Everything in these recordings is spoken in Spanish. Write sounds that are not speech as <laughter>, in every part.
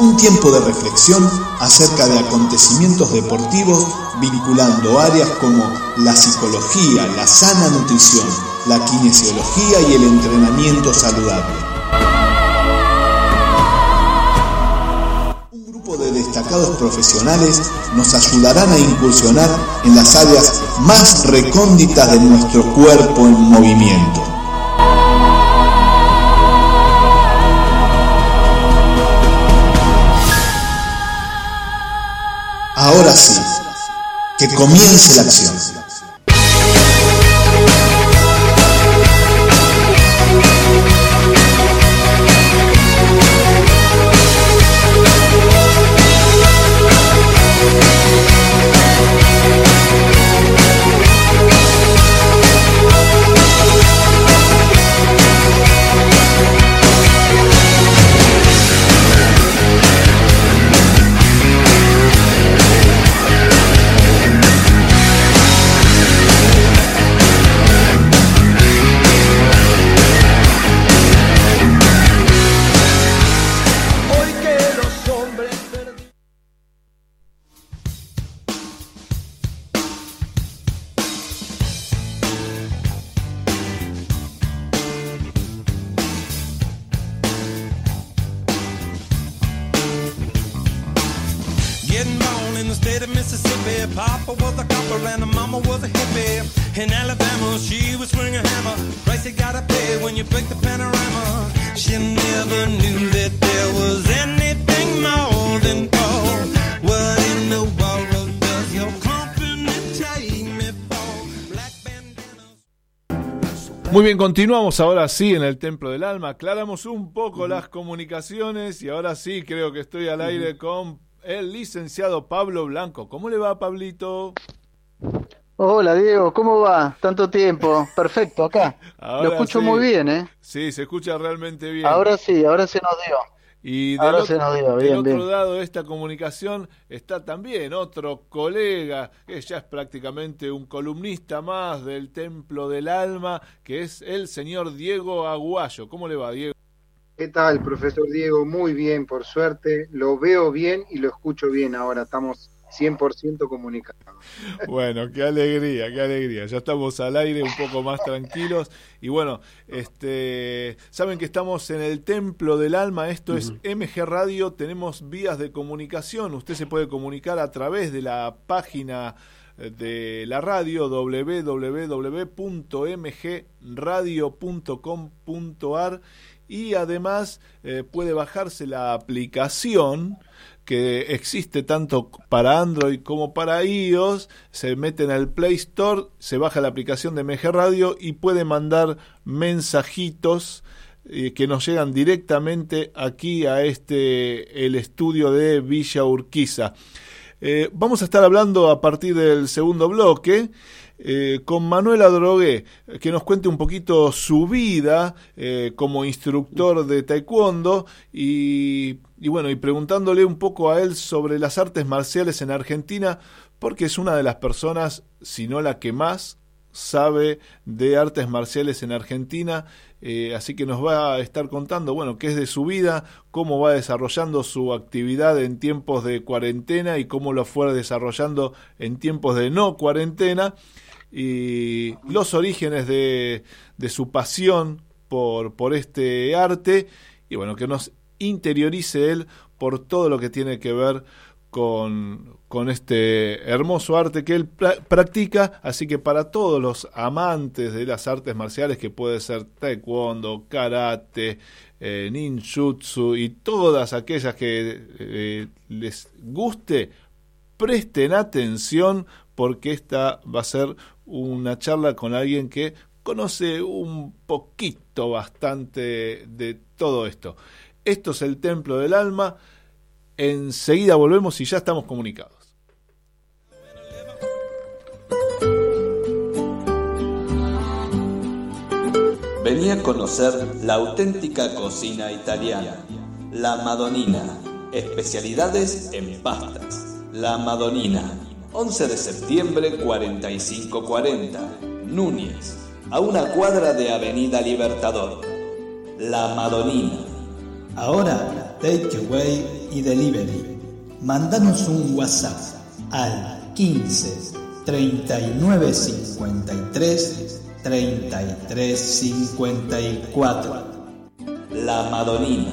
Un tiempo de reflexión acerca de acontecimientos deportivos vinculando áreas como la psicología, la sana nutrición, la kinesiología y el entrenamiento saludable. Un grupo de destacados profesionales nos ayudarán a incursionar en las áreas más recónditas de nuestro cuerpo en movimiento. Ahora sí, que comience la acción. Continuamos ahora sí en el Templo del Alma. Aclaramos un poco las comunicaciones y ahora sí creo que estoy al aire con el licenciado Pablo Blanco. ¿Cómo le va, Pablito? Hola, Diego, ¿cómo va? Tanto tiempo. Perfecto, acá. Lo escucho muy bien, ¿eh? Sí, se escucha realmente bien. Ahora sí, ahora se nos dio. Y del otro, lado de esta comunicación está también otro colega, que ya es prácticamente un columnista más del Templo del Alma, que es el señor Diego Aguayo. ¿Cómo le va, Diego? ¿Qué tal, profesor Diego? Muy bien, por suerte. Lo veo bien y lo escucho bien ahora. Estamos 100% comunicado. Bueno, qué alegría, qué alegría. Ya estamos al aire un poco más tranquilos. Y bueno, este, saben que estamos en el Templo del Alma, esto es MG Radio, tenemos vías de comunicación. Usted se puede comunicar a través de la página de la radio www.mgradio.com.ar y además eh, puede bajarse la aplicación que existe tanto para Android como para iOS, se mete en el Play Store, se baja la aplicación de MG Radio y puede mandar mensajitos eh, que nos llegan directamente aquí a este el estudio de Villa Urquiza. Eh, vamos a estar hablando a partir del segundo bloque eh, con Manuela Drogué, que nos cuente un poquito su vida eh, como instructor de taekwondo y, bueno, y preguntándole un poco a él sobre las artes marciales en Argentina, porque es una de las personas, si no la que más, sabe de artes marciales en Argentina, eh, así que nos va a estar contando, bueno, qué es de su vida, cómo va desarrollando su actividad en tiempos de cuarentena y cómo lo fue desarrollando en tiempos de no cuarentena y los orígenes de, de su pasión por, por este arte y bueno, que nos interiorice él por todo lo que tiene que ver con, con este hermoso arte que él practica, así que para todos los amantes de las artes marciales, que puede ser taekwondo, karate, eh, ninjutsu y todas aquellas que eh, les guste, presten atención porque esta va a ser una charla con alguien que conoce un poquito bastante de todo esto. Esto es el Templo del Alma. Enseguida volvemos y ya estamos comunicados. Venía a conocer la auténtica cocina italiana, la Madonina, especialidades en pastas. La Madonina 11 de septiembre 4540, Núñez, a una cuadra de Avenida Libertador. La Madonina. Ahora, take away y delivery. Mándanos un WhatsApp al 15 39 53 33 54. La Madonina.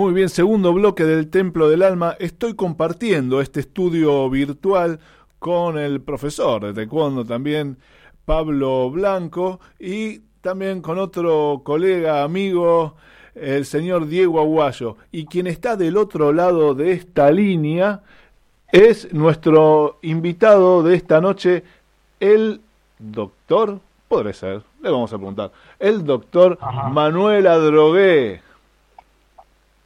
Muy bien, segundo bloque del Templo del Alma. Estoy compartiendo este estudio virtual con el profesor de taekwondo también, Pablo Blanco, y también con otro colega, amigo, el señor Diego Aguayo. Y quien está del otro lado de esta línea es nuestro invitado de esta noche, el doctor, podré ser, le vamos a preguntar, el doctor Manuel Adrogué.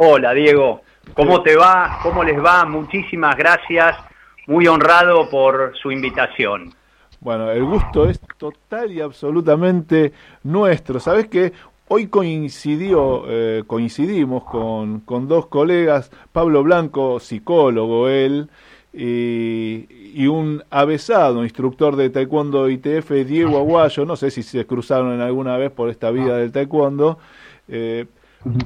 Hola Diego, ¿cómo te va? ¿Cómo les va? Muchísimas gracias, muy honrado por su invitación. Bueno, el gusto es total y absolutamente nuestro. Sabes que hoy coincidió, eh, coincidimos con, con, dos colegas, Pablo Blanco, psicólogo él, y, un avesado instructor de taekwondo ITF, Diego Aguayo, no sé si se cruzaron en alguna vez por esta vida del taekwondo, eh,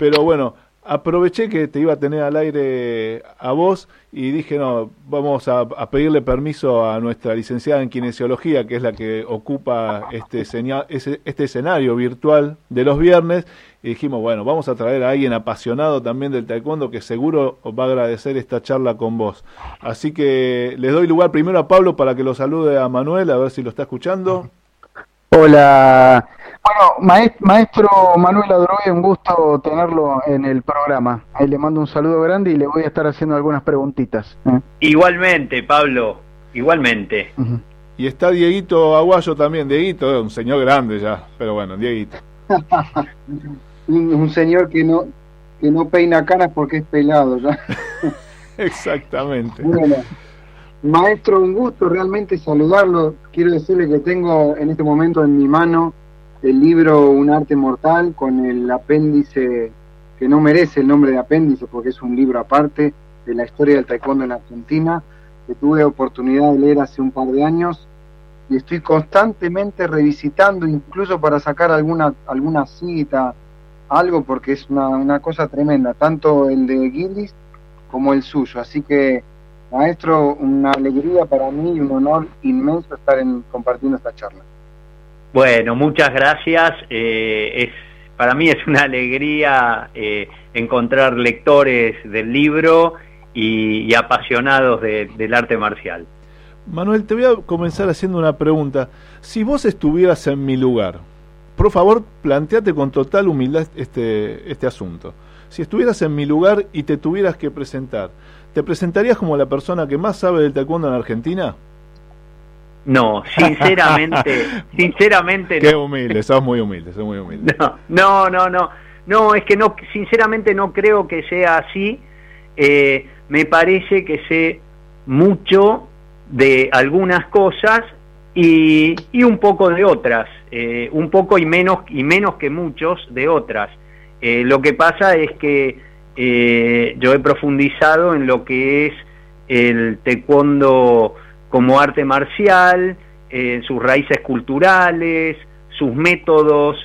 pero bueno, aproveché que te iba a tener al aire a vos y dije, no, vamos a, pedirle permiso a nuestra licenciada en kinesiología, que es la que ocupa este, este escenario virtual de los viernes, y dijimos, bueno, vamos a traer a alguien apasionado también del taekwondo que seguro va a agradecer esta charla con vos. Así que les doy lugar primero a Pablo para que lo salude a Manuel, a ver si lo está escuchando. Hola, bueno, maestro Manuel Adrogué, un gusto tenerlo en el programa. Ahí le mando un saludo grande y le voy a estar haciendo algunas preguntitas. ¿eh? Igualmente, Pablo, igualmente. Y está Dieguito Aguayo también, Dieguito, un señor grande ya, pero bueno, Dieguito. <laughs> un, señor que no que no peina caras porque es pelado ya. <laughs> Exactamente. Bueno, maestro, un gusto realmente saludarlo. Quiero decirle que tengo en este momento en mi mano el libro Un arte mortal con el apéndice que no merece el nombre de apéndice porque es un libro aparte, de la historia del taekwondo en Argentina, que tuve oportunidad de leer hace un par de años y estoy constantemente revisitando, incluso para sacar alguna, alguna cita, algo, porque es una, una cosa tremenda, tanto el de Gillis como el suyo. Así que, maestro, una alegría para mí y un honor inmenso estar en, compartiendo esta charla. Bueno, muchas gracias. Eh, es, para mí es una alegría eh, encontrar lectores del libro y, apasionados del arte marcial. Manuel, te voy a comenzar haciendo una pregunta. Si vos estuvieras en mi lugar, por favor, planteate con total humildad este, este asunto. Si estuvieras en mi lugar y te tuvieras que presentar, ¿te presentarías como la persona que más sabe del taekwondo en Argentina? No, sinceramente, <laughs> sinceramente Qué humilde, sos muy humilde, sos muy humilde. No, no, no, no, es que no, sinceramente no creo que sea así. Eh, me parece que sé mucho de algunas cosas y, y un poco de otras, eh, un poco y menos y menos que muchos de otras. Eh, lo que pasa es que yo he profundizado en lo que es el taekwondo como arte marcial, en sus raíces culturales, sus métodos,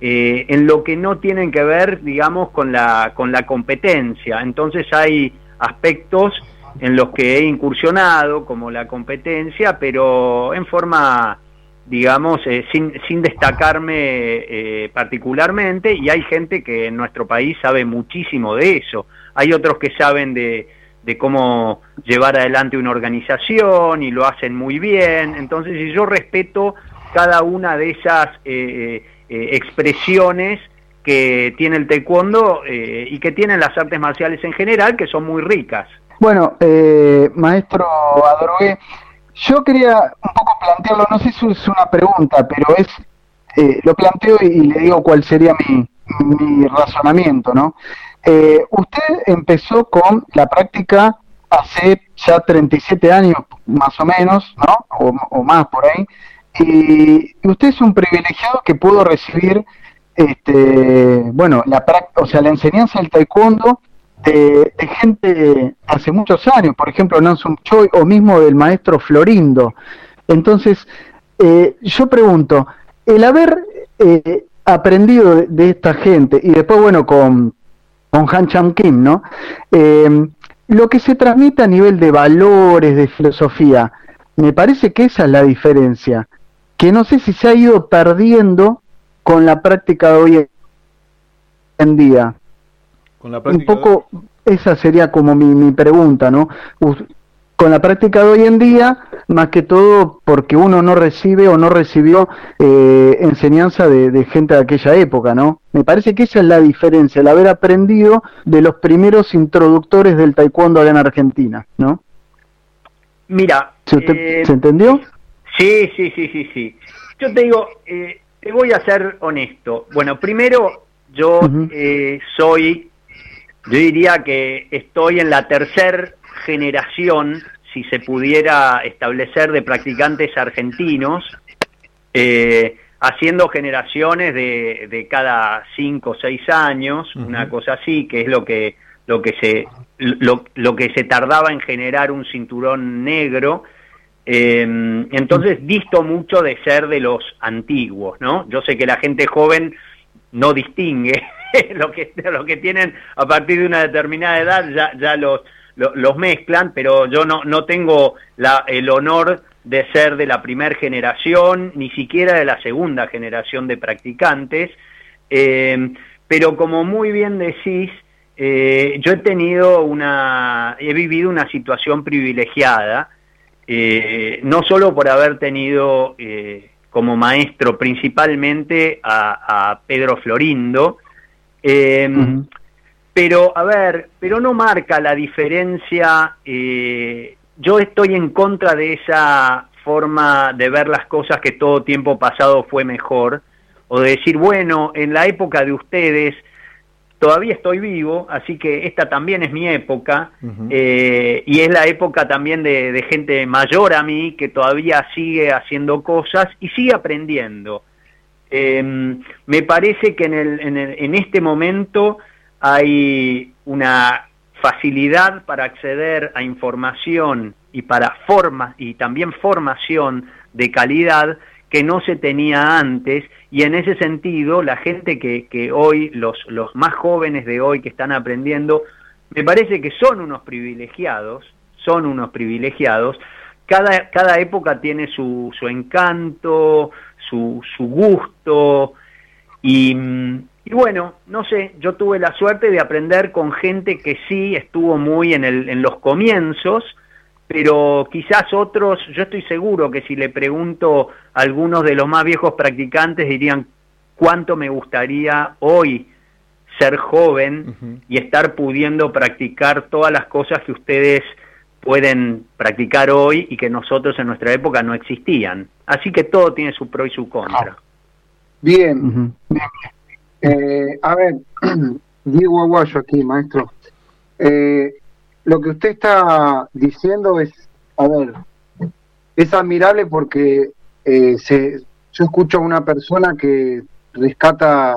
eh, en lo que no tienen que ver, digamos, con la, con la competencia. Entonces hay aspectos en los que he incursionado, como la competencia, pero en forma, digamos, eh, sin, sin destacarme eh, particularmente, y hay gente que en nuestro país sabe muchísimo de eso. Hay otros que saben de de cómo llevar adelante una organización y lo hacen muy bien. Entonces, yo respeto cada una de esas eh, eh, expresiones que tiene el taekwondo eh, y que tienen las artes marciales en general, que son muy ricas. Bueno, maestro Adrogué, yo quería un poco plantearlo, no sé si es una pregunta, pero es, lo planteo y, le digo cuál sería mi, mi razonamiento, ¿no? Eh, usted empezó con la práctica hace ya 37 años, más o menos, ¿no? O, más por ahí. Y, usted es un privilegiado que pudo recibir, este, bueno, la o sea, la enseñanza del taekwondo de, gente hace muchos años, por ejemplo, Nansum Choi o mismo del maestro Florindo. Entonces, eh, yo pregunto, el haber eh, aprendido de esta gente y después, bueno, con con Han Chang Kim, ¿no? Eh, lo que se transmite a nivel de valores, de filosofía, me parece que esa es la diferencia, que no sé si se ha ido perdiendo con la práctica de hoy en día. Con la Un poco, esa sería como mi, mi pregunta, ¿no? con la práctica de hoy en día, más que todo porque uno no recibe o no recibió eh, enseñanza de, gente de aquella época, ¿no? Me parece que esa es la diferencia, el haber aprendido de los primeros introductores del taekwondo allá en Argentina, ¿no? Mira, ¿se, eh, entendió? Sí, sí, sí, sí, sí. Yo te digo, eh, te voy a ser honesto. Bueno, primero yo soy, yo diría que estoy en la tercera generación si se pudiera establecer de practicantes argentinos, eh, haciendo generaciones de, de, cada cinco o seis años, una cosa así, que es lo que, lo que se lo, lo que se tardaba en generar un cinturón negro. Eh, entonces disto mucho de ser de los antiguos, ¿no? Yo sé que la gente joven no distingue <laughs> lo que lo que tienen a partir de una determinada edad, ya, ya los los mezclan, pero yo no, no tengo la, el honor de ser de la primera generación, ni siquiera de la segunda generación de practicantes, eh, pero como muy bien decís, eh, yo he tenido una, he vivido una situación privilegiada, eh, no solo por haber tenido como maestro principalmente a, Pedro Florindo, pero, a ver, pero no marca la diferencia. Eh, yo estoy en contra de esa forma de ver las cosas que todo tiempo pasado fue mejor, o de decir, bueno, en la época de ustedes todavía estoy vivo, así que esta también es mi época, eh, y es la época también de, gente mayor a mí que todavía sigue haciendo cosas y sigue aprendiendo. Em, me parece que en, el, en, el, en este momento hay una facilidad para acceder a información y para forma y también formación de calidad que no se tenía antes y en ese sentido la gente que, que hoy, los, los más jóvenes de hoy que están aprendiendo, me parece que son unos privilegiados, son unos privilegiados, cada, cada época tiene su, su encanto, su, su gusto. Y, y bueno, no sé, yo tuve la suerte de aprender con gente que sí estuvo muy en, el, en los comienzos, pero quizás otros, yo estoy seguro que si le pregunto a algunos de los más viejos practicantes dirían cuánto me gustaría hoy ser joven y estar pudiendo practicar todas las cosas que ustedes pueden practicar hoy y que nosotros en nuestra época no existían. Así que todo tiene su pro y su contra. Bien. Eh, a ver, <clears throat> Diego Aguayo aquí, maestro. Eh, lo que usted está diciendo es, a ver, es admirable porque eh, se, yo escucho a una persona que rescata,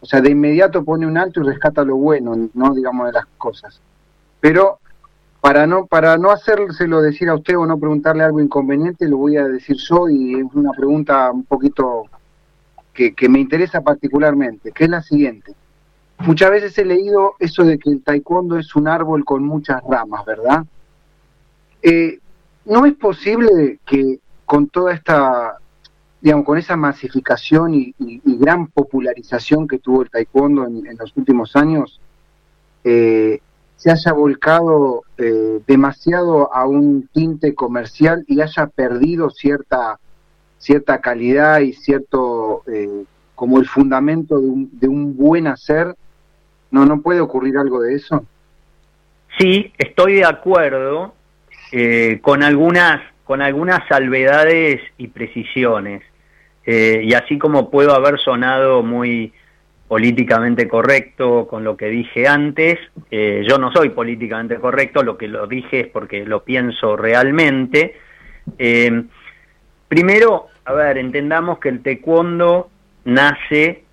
o sea, de inmediato pone un alto y rescata lo bueno, no digamos de las cosas. Pero para no para no hacérselo decir a usted o no preguntarle algo inconveniente, lo voy a decir yo y es una pregunta un poquito que, me interesa particularmente, que es la siguiente. Muchas veces he leído eso de que el taekwondo es un árbol con muchas ramas, ¿verdad? Eh, ¿No es posible que con toda esta, digamos, con esa masificación y, gran popularización que tuvo el taekwondo en, los últimos años, eh, se haya volcado eh, demasiado a un tinte comercial y haya perdido cierta cierta calidad y cierto eh, como el fundamento de un, de un buen hacer, ¿no, ¿no puede ocurrir algo de eso? Sí, estoy de acuerdo eh, con algunas con algunas salvedades y precisiones. Eh, y así como puedo haber sonado muy políticamente correcto con lo que dije antes, yo no soy políticamente correcto, lo que lo dije es porque lo pienso realmente. primero, a ver, entendamos que el taekwondo nace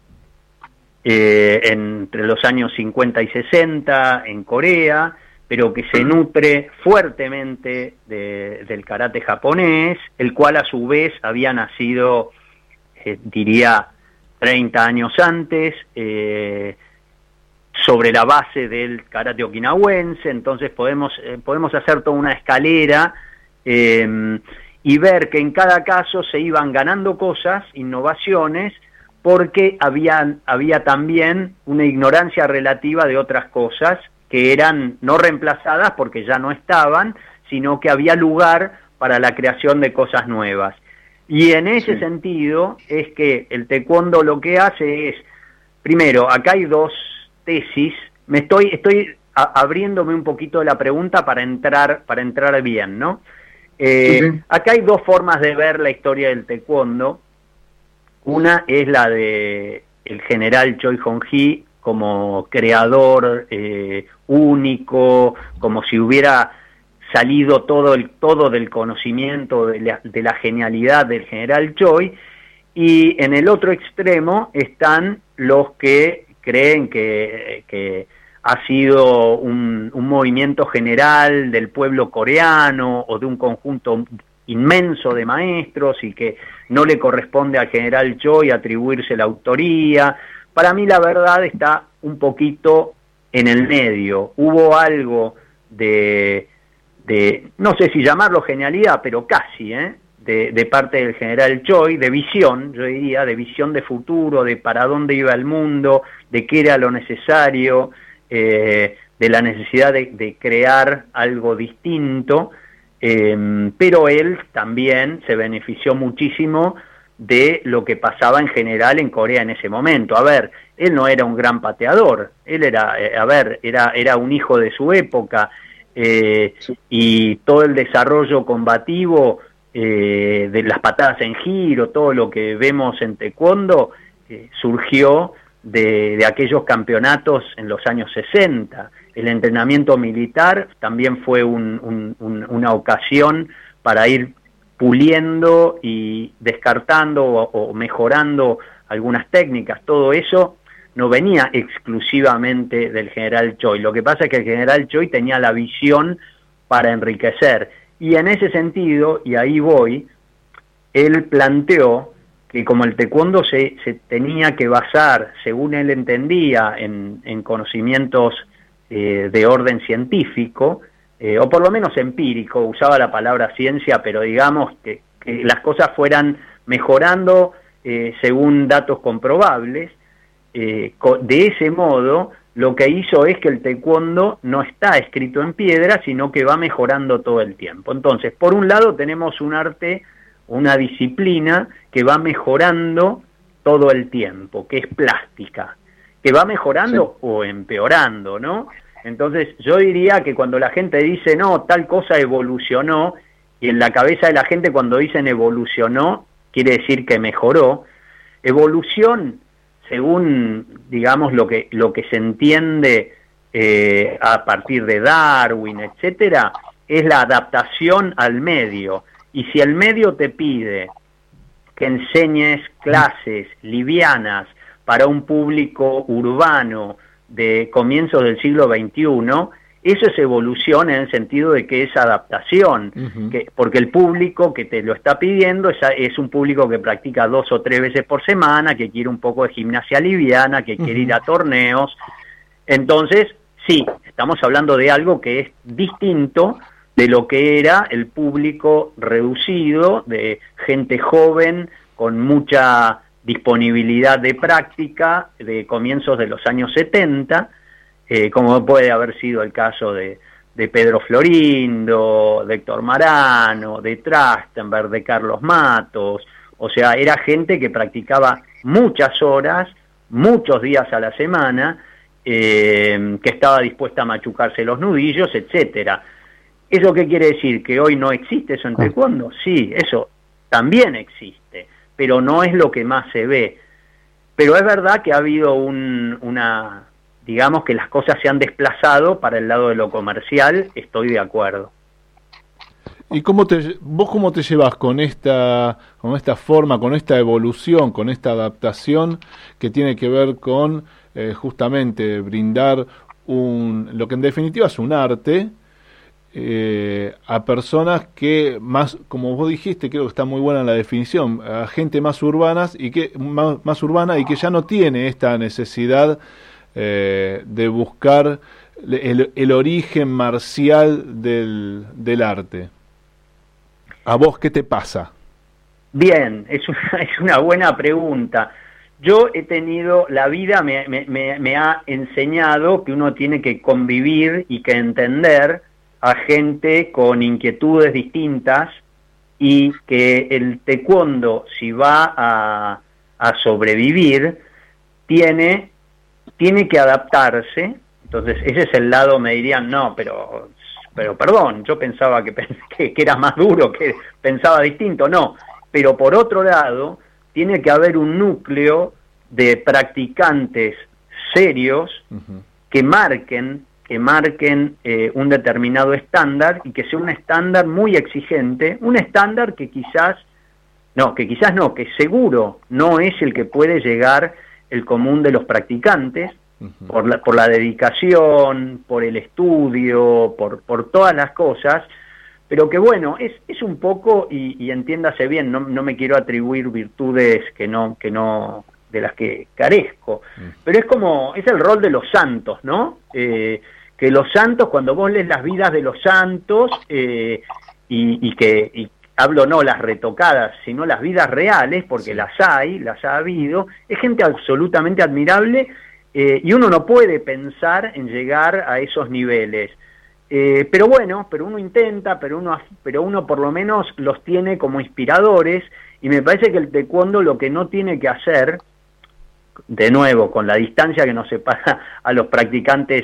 eh, entre los años 50 y 60 en Corea, pero que se nutre fuertemente del karate japonés, el cual a su vez había nacido, eh, diría, 30 años antes, eh, sobre la base del karate okinawense, entonces podemos, podemos hacer toda una escalera y ver que en cada caso se iban ganando cosas, innovaciones, porque había, había también una ignorancia relativa de otras cosas que eran no reemplazadas porque ya no estaban, sino que había lugar para la creación de cosas nuevas. Y en ese sentido es que el taekwondo lo que hace es, primero, acá hay dos tesis, me estoy, estoy abriéndome un poquito la pregunta para entrar, para entrar bien, ¿no? Eh, acá hay dos formas de ver la historia del taekwondo. Una es la de el general Choi Hong-hee como creador eh, único, como si hubiera salido todo el todo del conocimiento de la, de la genialidad del general Choi y en el otro extremo están los que creen que, que ha sido un, movimiento general del pueblo coreano o de un conjunto inmenso de maestros y que no le corresponde al general Choi atribuirse la autoría. Para mí la verdad está un poquito en el medio. Hubo algo de, de no sé si llamarlo genialidad, pero casi, ¿eh? de, de, parte del general Choi, de visión, yo diría, de visión de futuro, de para dónde iba el mundo, de qué era lo necesario, eh, de la necesidad de, crear algo distinto, em, pero él también se benefició muchísimo de lo que pasaba en general en Corea en ese momento. A ver, él no era un gran pateador, él era, eh, a ver, era, era un hijo de su época eh, y todo el desarrollo combativo de las patadas en giro, todo lo que vemos en taekwondo, surgió de, aquellos campeonatos en los años 60. El entrenamiento militar también fue una ocasión para ir puliendo y descartando o, mejorando algunas técnicas. Todo eso no venía exclusivamente del general Choi. Lo que pasa es que el general Choi tenía la visión para enriquecer. Y en ese sentido, y ahí voy, él planteó que como el taekwondo se, tenía que basar, según él entendía, en, conocimientos eh, de orden científico, eh, o por lo menos empírico, usaba la palabra ciencia, pero digamos que, las cosas fueran mejorando eh, según datos comprobables, de ese modo lo que hizo es que el taekwondo no está escrito en piedra, sino que va mejorando todo el tiempo. Entonces, por un lado tenemos un arte una disciplina que va mejorando todo el tiempo, que es plástica, que va mejorando o empeorando, ¿no? Entonces yo diría que cuando la gente dice, no, tal cosa evolucionó, y en la cabeza de la gente cuando dicen evolucionó, quiere decir que mejoró, evolución, según, digamos, lo que, lo que se entiende eh, a partir de Darwin, etcétera, es la adaptación al medio. Y si el medio te pide que enseñes clases livianas para un público urbano de comienzos del siglo XXI, eso es evolución en el sentido de que es adaptación, que, porque el público que te lo está pidiendo es, es, un público que practica dos o tres veces por semana, que quiere un poco de gimnasia liviana, que quiere ir a torneos. Entonces, sí, estamos hablando de algo que es distinto de lo que era el público reducido, de gente joven con mucha disponibilidad de práctica de comienzos de los años 70, eh, como puede haber sido el caso de, de Pedro Florindo, de Héctor Marano, de Trastenberg, de Carlos Matos, o sea, era gente que practicaba muchas horas, muchos días a la semana, eh, que estaba dispuesta a machucarse los nudillos, etcétera. ¿Eso qué quiere decir? ¿Que hoy no existe eso en ah. taekwondo? Sí, eso también existe, pero no es lo que más se ve. Pero es verdad que ha habido un, una, digamos que las cosas se han desplazado para el lado de lo comercial, estoy de acuerdo. ¿Y cómo te, vos cómo te llevas con esta, con esta forma, con esta evolución, con esta adaptación que tiene que ver con eh, justamente brindar un, lo que en definitiva es un arte, eh, a personas que más, como vos dijiste, creo que está muy buena la definición, a gente más urbanas y que más, urbana y que ya no tiene esta necesidad eh, de buscar el, origen marcial del, del, arte. ¿A vos qué te pasa? Bien, es una, <laughs> es una buena pregunta. Yo he tenido, la vida me, me, me ha enseñado que uno tiene que convivir y que entender a gente con inquietudes distintas y que el taekwondo, si va a, sobrevivir, tiene, tiene que adaptarse. Entonces, ese es el lado, me dirían, no, pero, pero perdón, yo pensaba <laughs> que, que, era más duro, que pensaba distinto, no. Pero por otro lado, tiene que haber un núcleo de practicantes serios que marquen que marquen eh, un determinado estándar y que sea un estándar muy exigente, un estándar que quizás, no, que quizás no, que seguro no es el que puede llegar el común de los practicantes, por, la, por la dedicación, por el estudio, por, por todas las cosas, pero que bueno, es, es un poco, y, entiéndase bien, no, no me quiero atribuir virtudes que no, que no, de las que carezco, pero es como, es el rol de los santos, ¿no? Eh, que los santos, cuando vos lees las vidas de los santos, eh, y, que hablo no las retocadas, sino las vidas reales, porque las hay, las ha habido, es gente absolutamente admirable eh, y uno no puede pensar en llegar a esos niveles. Eh, pero bueno, pero uno intenta, pero uno, pero uno por lo menos los tiene como inspiradores y me parece que el taekwondo lo que no tiene que hacer, de nuevo, con la distancia que nos separa <laughs> a los practicantes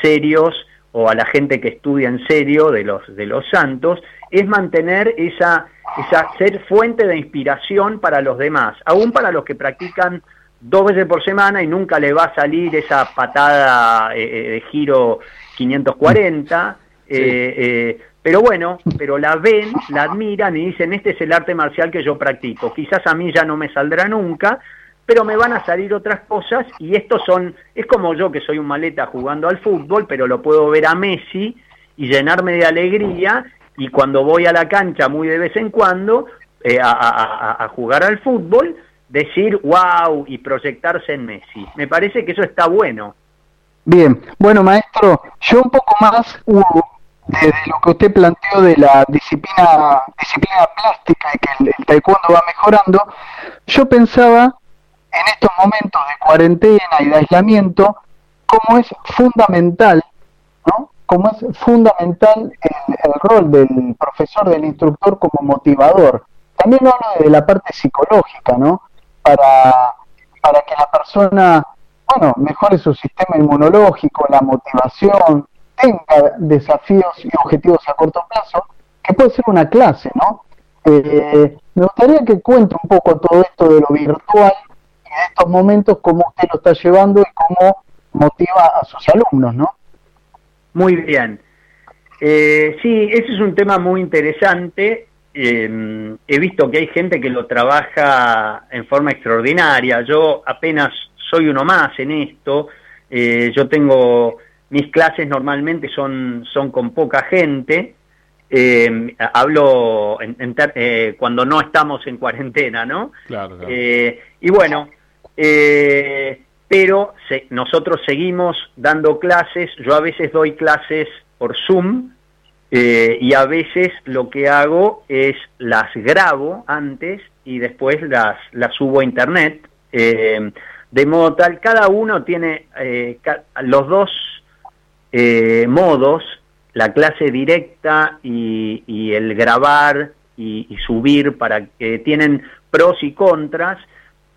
serios o a la gente que estudia en serio de los, de los santos, es mantener esa, esa, ser fuente de inspiración para los demás, aún para los que practican dos veces por semana y nunca le va a salir esa patada eh, eh, de giro 540, eh, pero bueno, pero la ven, la admiran y dicen, este es el arte marcial que yo practico, quizás a mí ya no me saldrá nunca, pero me van a salir otras cosas y estos son, es como yo que soy un maleta jugando al fútbol, pero lo puedo ver a Messi y llenarme de alegría y cuando voy a la cancha muy de vez en cuando eh, a, jugar al fútbol, decir wow y proyectarse en Messi. Me parece que eso está bueno. Bien, bueno maestro, yo un poco más uh, de, lo que usted planteó de la disciplina disciplina plástica y que el, taekwondo va mejorando, yo pensaba en estos momentos de cuarentena y de aislamiento, cómo es fundamental, ¿no? Cómo es fundamental el, rol del profesor, del instructor como motivador. También hablo de la parte psicológica, ¿no? Para, para que la persona, bueno, mejore su sistema inmunológico, la motivación, tenga desafíos y objetivos a corto plazo, que puede ser una clase, ¿no? Eh, me gustaría que cuente un poco todo esto de lo virtual de estos momentos, cómo usted lo está llevando y cómo motiva a sus alumnos, ¿no? Muy bien. Eh, sí, ese es un tema muy interesante. Eh, he visto que hay gente que lo trabaja en forma extraordinaria. Yo apenas soy uno más en esto. yo tengo mis clases normalmente son, son con poca gente. Eh, hablo en, eh, cuando no estamos en cuarentena, ¿no? Claro. Eh, y bueno, pero nosotros seguimos dando clases. Yo a veces doy clases por Zoom y a veces lo que hago es las grabo antes y después las, las subo a internet. de modo tal, cada uno tiene, los dos eh, modos, la clase directa y, el grabar y, subir, para que tienen pros y contras.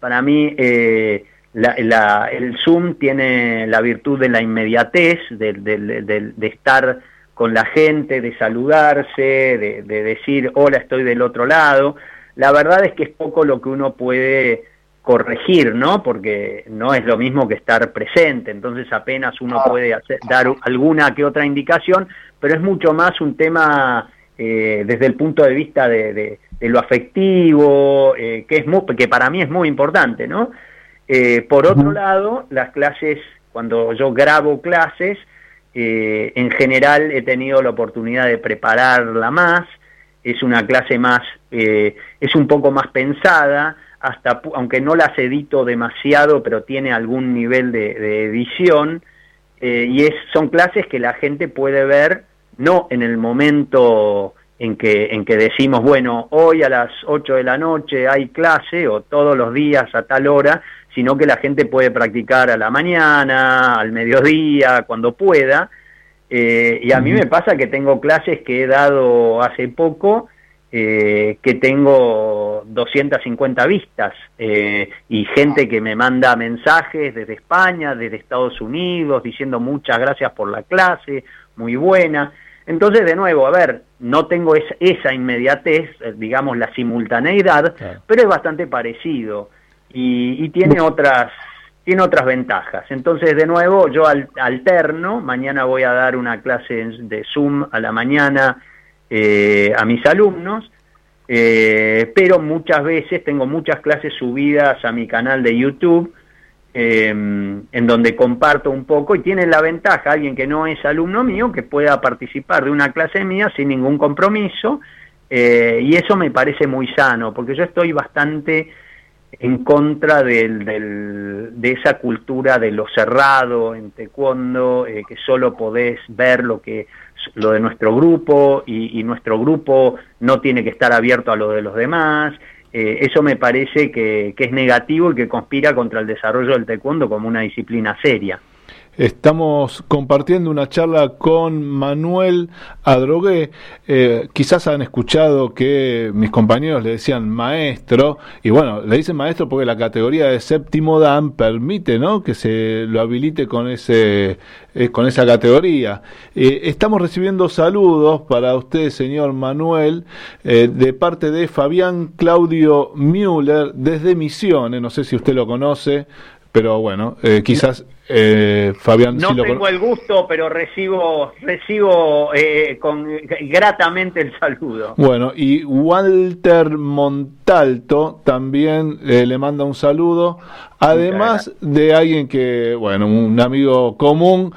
Para mí, eh, el Zoom tiene la virtud de la inmediatez, de, estar con la gente, de saludarse, de, decir, hola, estoy del otro lado. La verdad es que es poco lo que uno puede corregir, ¿no? Porque no es lo mismo que estar presente, entonces apenas uno puede hacer, dar alguna que otra indicación, pero es mucho más un tema eh, desde el punto de vista de, lo afectivo, eh, que, es que para mí es muy importante, ¿no? Eh, por otro lado, las clases, cuando yo grabo clases, en general he tenido la oportunidad de prepararla más, es una clase más, es un poco más pensada, hasta aunque no las edito demasiado, pero tiene algún nivel de, edición, eh, y es, son clases que la gente puede ver no en el momento en que, en que decimos, bueno, hoy a las 8 de la noche hay clase o todos los días a tal hora, sino que la gente puede practicar a la mañana, al mediodía, cuando pueda. Eh, y a mí me pasa que tengo clases que he dado hace poco eh, que tengo 250 vistas eh, y gente que me manda mensajes desde España, desde Estados Unidos, diciendo muchas gracias por la clase, muy buena. Entonces, de nuevo, a ver, no tengo esa inmediatez, eh, digamos, la simultaneidad, pero es bastante parecido y, tiene otras tiene otras ventajas. Entonces, de nuevo, yo alterno, mañana voy a dar una clase de Zoom a la mañana eh, a mis alumnos, eh, pero muchas veces tengo muchas clases subidas a mi canal de YouTube, eh, en donde comparto un poco y tiene la ventaja alguien que no es alumno mío que pueda participar de una clase mía sin ningún compromiso y eso me parece muy sano porque yo estoy bastante en contra del, de esa cultura de lo cerrado en taekwondo, eh, que solo podés ver lo que lo de nuestro grupo y, nuestro grupo no tiene que estar abierto a lo de los demás. Eh, eso me parece que, que es negativo y que conspira contra el desarrollo del taekwondo como una disciplina seria. Estamos compartiendo una charla con Manuel Adrogué. Eh, quizás han escuchado que mis compañeros le decían maestro, y bueno, le dicen maestro porque la categoría de séptimo Dan permite ¿no? que se lo habilite con, ese, eh, con esa categoría. Eh, estamos recibiendo saludos para usted, señor Manuel, de parte de Fabián Claudio Müller desde Misiones, no sé si usted lo conoce, pero bueno, eh, quizás eh, Fabián... No tengo el gusto, pero recibo, recibo eh, con, gratamente el saludo. Bueno, y Walter Montalto también le manda un saludo, además de alguien que, bueno, un amigo común,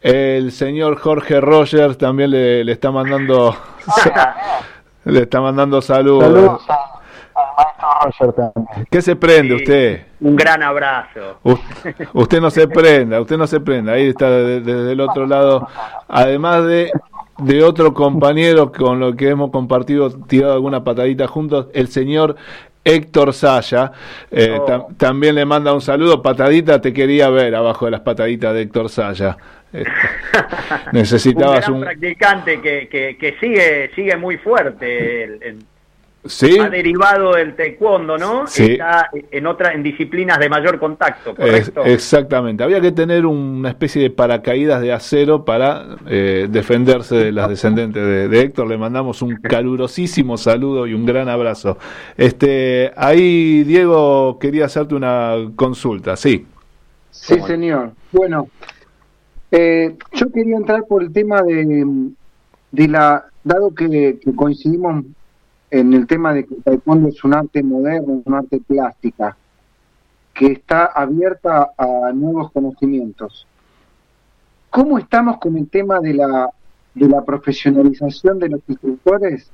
el señor Jorge Rogers también le, le está mandando... <laughs> le está mandando saludos. ¿Qué se prende usted? Un gran abrazo. usted no se prenda, usted no se prenda. Ahí está desde, el otro lado. Además de, de otro compañero con lo que hemos compartido, tirado alguna patadita juntos, el señor Héctor Saya. Eh, oh. también le manda un saludo. Patadita, te quería ver abajo de las pataditas de Héctor Saya. Este, <laughs> necesitabas un, practicante que, que, sigue sigue muy fuerte el, ha derivado del taekwondo, ¿no? Está en otra, en disciplinas de mayor contacto, ¿correcto? exactamente. Había que tener una especie de paracaídas de acero para eh, defenderse de las descendentes de, Héctor. Le mandamos un calurosísimo saludo y un gran abrazo. Este, ahí Diego quería hacerte una consulta, sí. Sí, señor. Bueno, eh, yo quería entrar por el tema de, de la, dado que coincidimos en el tema de que el taekwondo es un arte moderno, un arte plástica, que está abierta a nuevos conocimientos. ¿Cómo estamos con el tema de la, de la profesionalización de los instructores?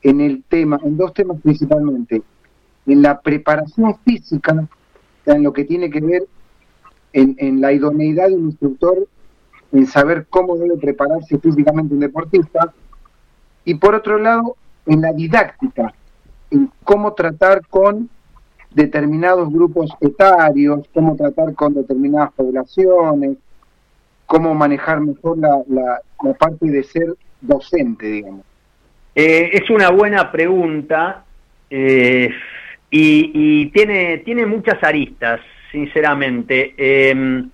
En el tema, en dos temas principalmente, en la preparación física, en lo que tiene que ver en, en la idoneidad de un instructor, en saber cómo debe prepararse físicamente un deportista, y por otro lado, en la didáctica, en cómo tratar con determinados grupos etarios, cómo tratar con determinadas poblaciones, cómo manejar mejor la, la, parte de ser docente, digamos. Eh, es una buena pregunta eh, y, tiene, tiene muchas aristas, sinceramente. Em,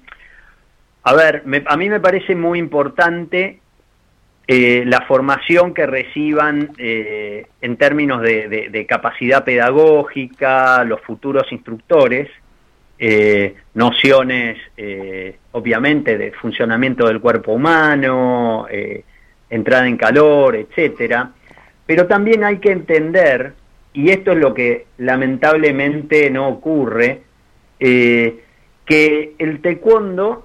a ver, a mí me parece muy importante eh, la formación que reciban eh, en términos de, capacidad pedagógica, los futuros instructores, eh, nociones obviamente de funcionamiento del cuerpo humano, entrada en calor, etcétera, pero también hay que entender, y esto es lo que lamentablemente no ocurre, que el taekwondo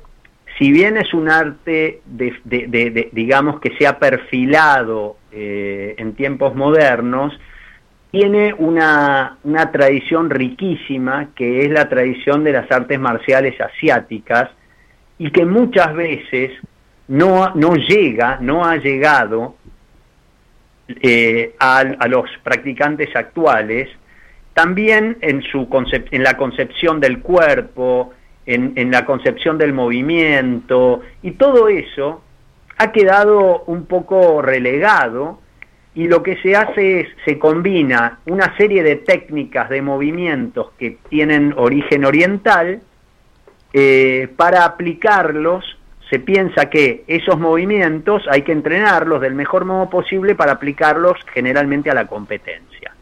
si bien es un arte, digamos, que se ha perfilado eh, en tiempos modernos, tiene una, tradición riquísima, que es la tradición de las artes marciales asiáticas, y que muchas veces no, no llega, no ha llegado eh, a, los practicantes actuales, también en, su en la concepción del cuerpo, en, la concepción del movimiento y todo eso ha quedado un poco relegado y lo que se hace es, se combina una serie de técnicas de movimientos que tienen origen oriental eh, para aplicarlos. Se piensa que esos movimientos hay que entrenarlos del mejor modo posible para aplicarlos generalmente a la competencia.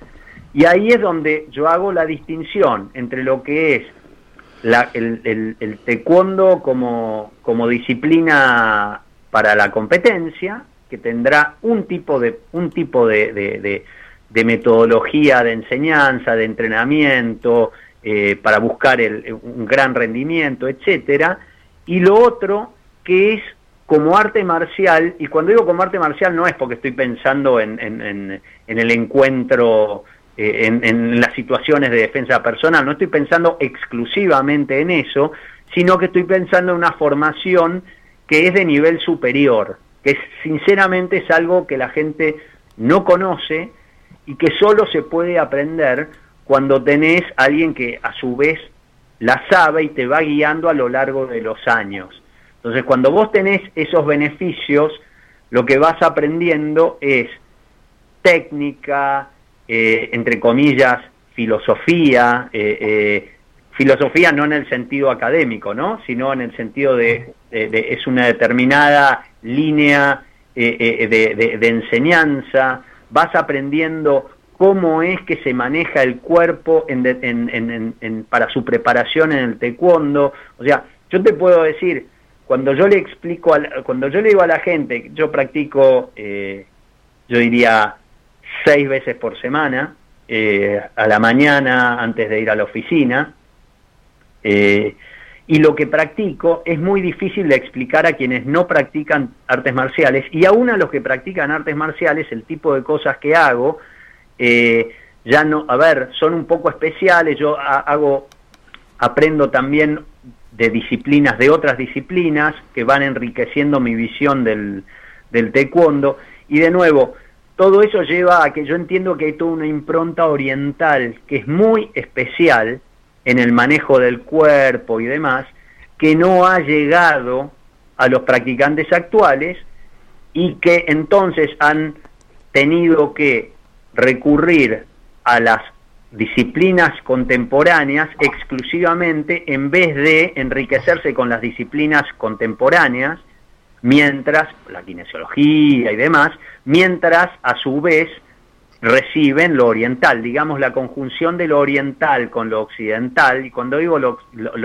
Y ahí es donde yo hago la distinción entre lo que es el, el, taekwondo como, como disciplina para la competencia, que tendrá un tipo de, un tipo de, de, metodología de enseñanza, de entrenamiento, eh, para buscar el, un gran rendimiento, etcétera, y lo otro que es como arte marcial, y cuando digo como arte marcial no es porque estoy pensando en, en, en, en el encuentro eh, en, las situaciones de defensa personal. No estoy pensando exclusivamente en eso, sino que estoy pensando en una formación que es de nivel superior, que sinceramente es algo que la gente no conoce y que solo se puede aprender cuando tenés alguien que a su vez la sabe y te va guiando a lo largo de los años. Entonces, cuando vos tenés esos beneficios, lo que vas aprendiendo es técnica, eh, entre comillas, filosofía, eh, eh, filosofía no en el sentido académico, ¿no? sino en el sentido de, es una determinada línea de, enseñanza, vas aprendiendo cómo es que se maneja el cuerpo para su preparación en el taekwondo. O sea, yo te puedo decir, cuando yo le explico, cuando yo le digo a la gente, yo practico, eh, yo diría, seis veces por semana, eh, a la mañana antes de ir a la oficina, eh, y lo que practico es muy difícil de explicar a quienes no practican artes marciales y aún a los que practican artes marciales el tipo de cosas que hago eh, ya no a ver son un poco especiales yo hago aprendo también de disciplinas de otras disciplinas que van enriqueciendo mi visión del, del taekwondo. Y de nuevo todo eso lleva a que yo entiendo que hay toda una impronta oriental que es muy especial en el manejo del cuerpo y demás, que no ha llegado a los practicantes actuales y que entonces han tenido que recurrir a las disciplinas contemporáneas exclusivamente en vez de enriquecerse con las disciplinas contemporáneas, mientras, la kinesiología y demás, mientras a su vez reciben lo oriental, digamos la conjunción de lo oriental con lo occidental, y cuando digo lo,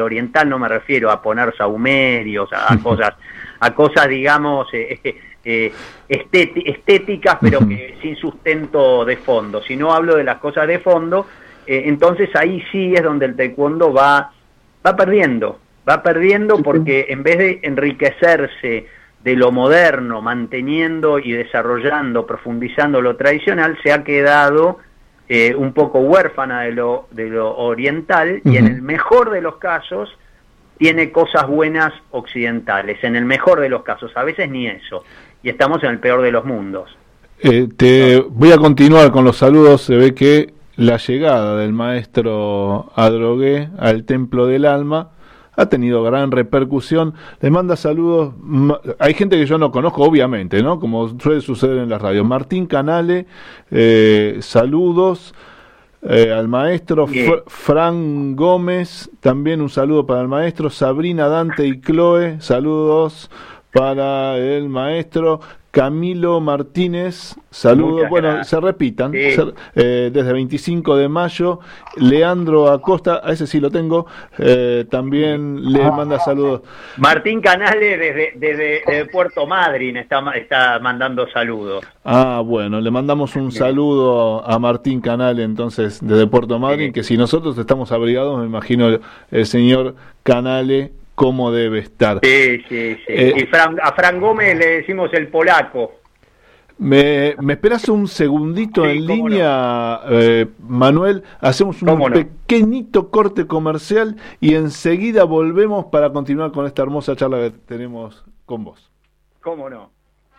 oriental no me refiero a poner saumerios, a, <laughs> cosas, a cosas digamos eh, eh, eh estéticas, pero <laughs> que sin sustento de fondo. Si no hablo de las cosas de fondo, eh, entonces ahí sí es donde el taekwondo va, va perdiendo, va perdiendo porque en vez de enriquecerse de lo moderno, manteniendo y desarrollando, profundizando lo tradicional, se ha quedado eh, un poco huérfana de lo, de lo oriental y en el mejor de los casos tiene cosas buenas occidentales, en el mejor de los casos, a veces ni eso, y estamos en el peor de los mundos. Eh, te voy a continuar con los saludos, se ve que la llegada del maestro Adrogué al Templo del Alma ha tenido gran repercusión. Le manda saludos. Hay gente que yo no conozco, obviamente, ¿no? Como suele suceder en las radios. Martín Canale, eh, saludos. Eh, al maestro Fran Gómez, también un saludo para el maestro Sabrina Dante y Chloe, saludos para el maestro Camilo Martínez, saludos, bueno, se repitan, eh, desde 25 de mayo, Leandro Acosta, a ese sí lo tengo, eh, también le manda saludos. Martín Canales desde, desde, Puerto Madryn está, está mandando saludos. Ah, bueno, le mandamos un saludo a Martín Canales entonces desde Puerto Madryn, que si nosotros estamos abrigados, me imagino el señor Canales cómo debe estar. Sí, sí, sí. Eh, y a Fran Gómez le decimos el polaco. ¿Me, me esperas un segundito en línea, eh, Manuel? Hacemos un pequeñito corte comercial y enseguida volvemos para continuar con esta hermosa charla que tenemos con vos. ¿Cómo no?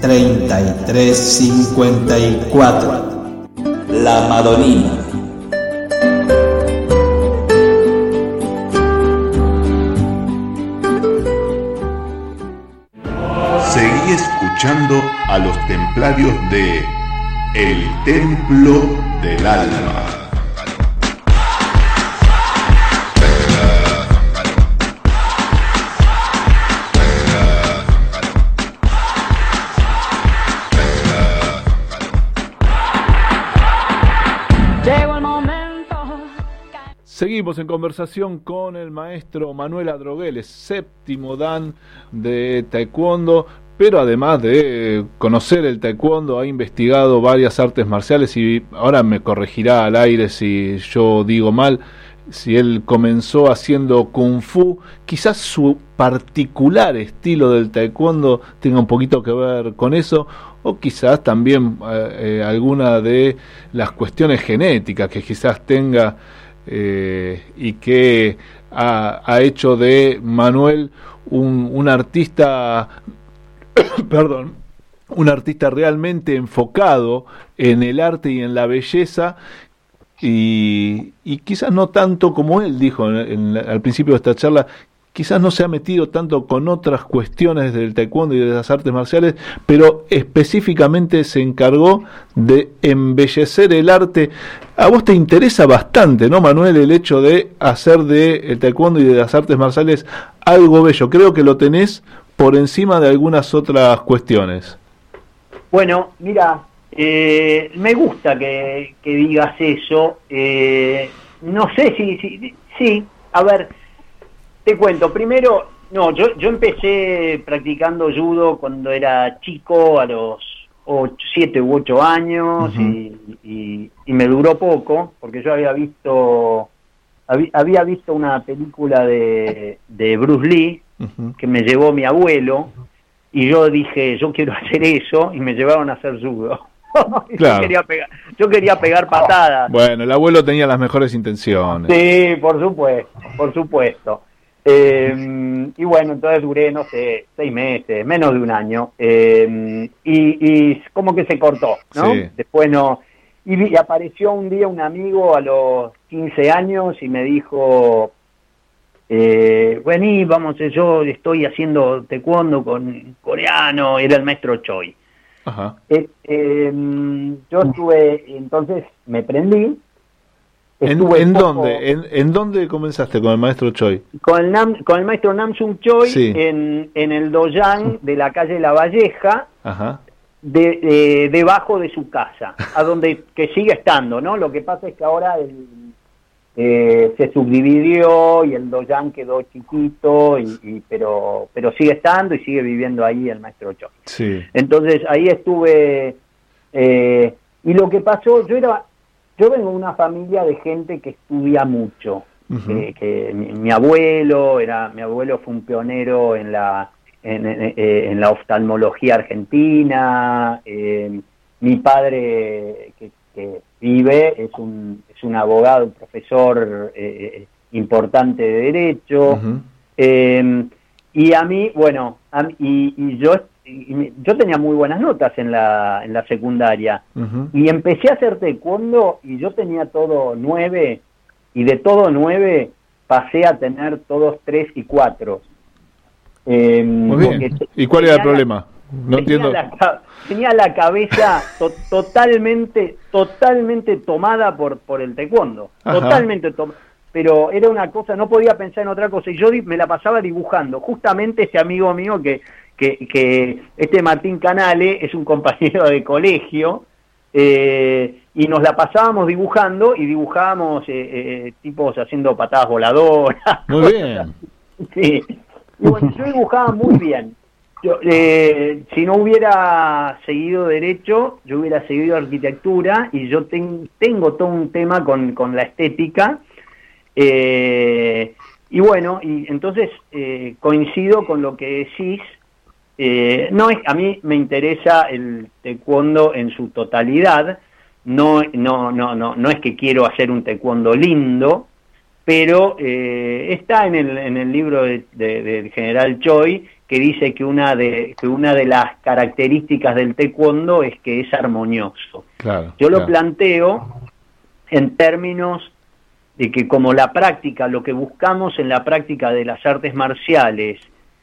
3354. La Madonina. Seguí escuchando a los templarios de El Templo del Alma. Seguimos en conversación con el maestro Manuel Adrogueles, séptimo dan de Taekwondo, pero además de conocer el taekwondo, ha investigado varias artes marciales y ahora me corregirá al aire si yo digo mal, si él comenzó haciendo kung fu, quizás su particular estilo del taekwondo tenga un poquito que ver con eso, o quizás también eh, eh, alguna de las cuestiones genéticas que quizás tenga eh, y que ha, ha, hecho de Manuel un, un artista, <coughs> perdón, un artista realmente enfocado en el arte y en la belleza y, y, quizás no tanto como él dijo al principio de esta charla, quizás no se ha metido tanto con otras cuestiones del taekwondo y de las artes marciales, pero específicamente se encargó de embellecer el arte. A vos te interesa bastante, ¿no, Manuel, el hecho de hacer de el taekwondo y de las artes marciales algo bello? Creo que lo tenés por encima de algunas otras cuestiones. Bueno, mira, eh, me gusta que, que digas eso. Eh, no sé si, si, sí, a ver, te cuento. Primero, no, yo, yo empecé practicando judo cuando era chico, a los 7 u 8 años, uh -huh. y, y, y, me duró poco, porque yo había visto había visto una película de, de Bruce Lee, uh -huh. que me llevó mi abuelo, y yo dije, yo quiero hacer eso, y me llevaron a hacer judo. <laughs> Claro. yo, quería pegar, yo quería pegar patadas. Bueno, el abuelo tenía las mejores intenciones. Sí, por supuesto, por supuesto. Eh, y bueno, entonces duré, no sé, seis meses, menos de un año, eh, y, y, como que se cortó, ¿no? Sí. Después no. Y, y, apareció un día un amigo a los 15 años y me dijo, eh, vení, vamos, yo estoy haciendo taekwondo con coreano, era el maestro Choi. Ajá. Eh, eh, yo estuve, entonces me prendí. ¿En, ¿en poco, dónde? ¿En, ¿En, dónde comenzaste con el maestro Choi? Con el, Nam, con el maestro Namsung Choi sí. en, en el Doyang de la calle La Valleja, Ajá. De, eh, debajo de su casa, a donde que sigue estando, ¿no? Lo que pasa es que ahora el, eh, se subdividió y el Doyang quedó chiquito, y, y, pero, pero sigue estando y sigue viviendo ahí el maestro Choi. Sí. Entonces ahí estuve, eh, y lo que pasó, yo era, yo vengo de una familia de gente que estudia mucho, uh -huh. eh, que mi, mi, abuelo era, mi abuelo fue un pionero en la, en, en, en la oftalmología argentina, eh, mi padre que, que, vive es un, es un abogado, un profesor eh, importante de derecho, uh -huh. y a mí, bueno, a mí, y, y yo yo tenía muy buenas notas en la, en la secundaria uh -huh. y empecé a hacer taekwondo y yo tenía todo nueve y de todo nueve pasé a tener todos tres y cuatro. Eh, muy bien. ¿Y cuál era el problema? No tenía entiendo. La, tenía la cabeza to totalmente, totalmente tomada por, por el taekwondo. Ajá. Totalmente tomada pero era una cosa, no podía pensar en otra cosa, y yo me la pasaba dibujando. Justamente ese amigo mío que, que, que este Martín Canale es un compañero de colegio, eh, y nos la pasábamos dibujando, y dibujábamos eh, eh, tipos haciendo patadas voladoras. Muy bien. Sí. Y bueno, yo dibujaba muy bien. Yo, eh, si no hubiera seguido derecho, yo hubiera seguido arquitectura y yo ten, tengo todo un tema con, con la estética eh, y bueno, y entonces eh, coincido con lo que decís. Eh, no es, a mí me interesa el taekwondo en su totalidad. No, no, no, no, no es que quiero hacer un taekwondo lindo, pero eh, está en el, en el libro del de, de general Choi que dice que una de que una de las características del taekwondo es que es armonioso. Claro, Yo claro. lo planteo en términos de que como la práctica, lo que buscamos en la práctica de las artes marciales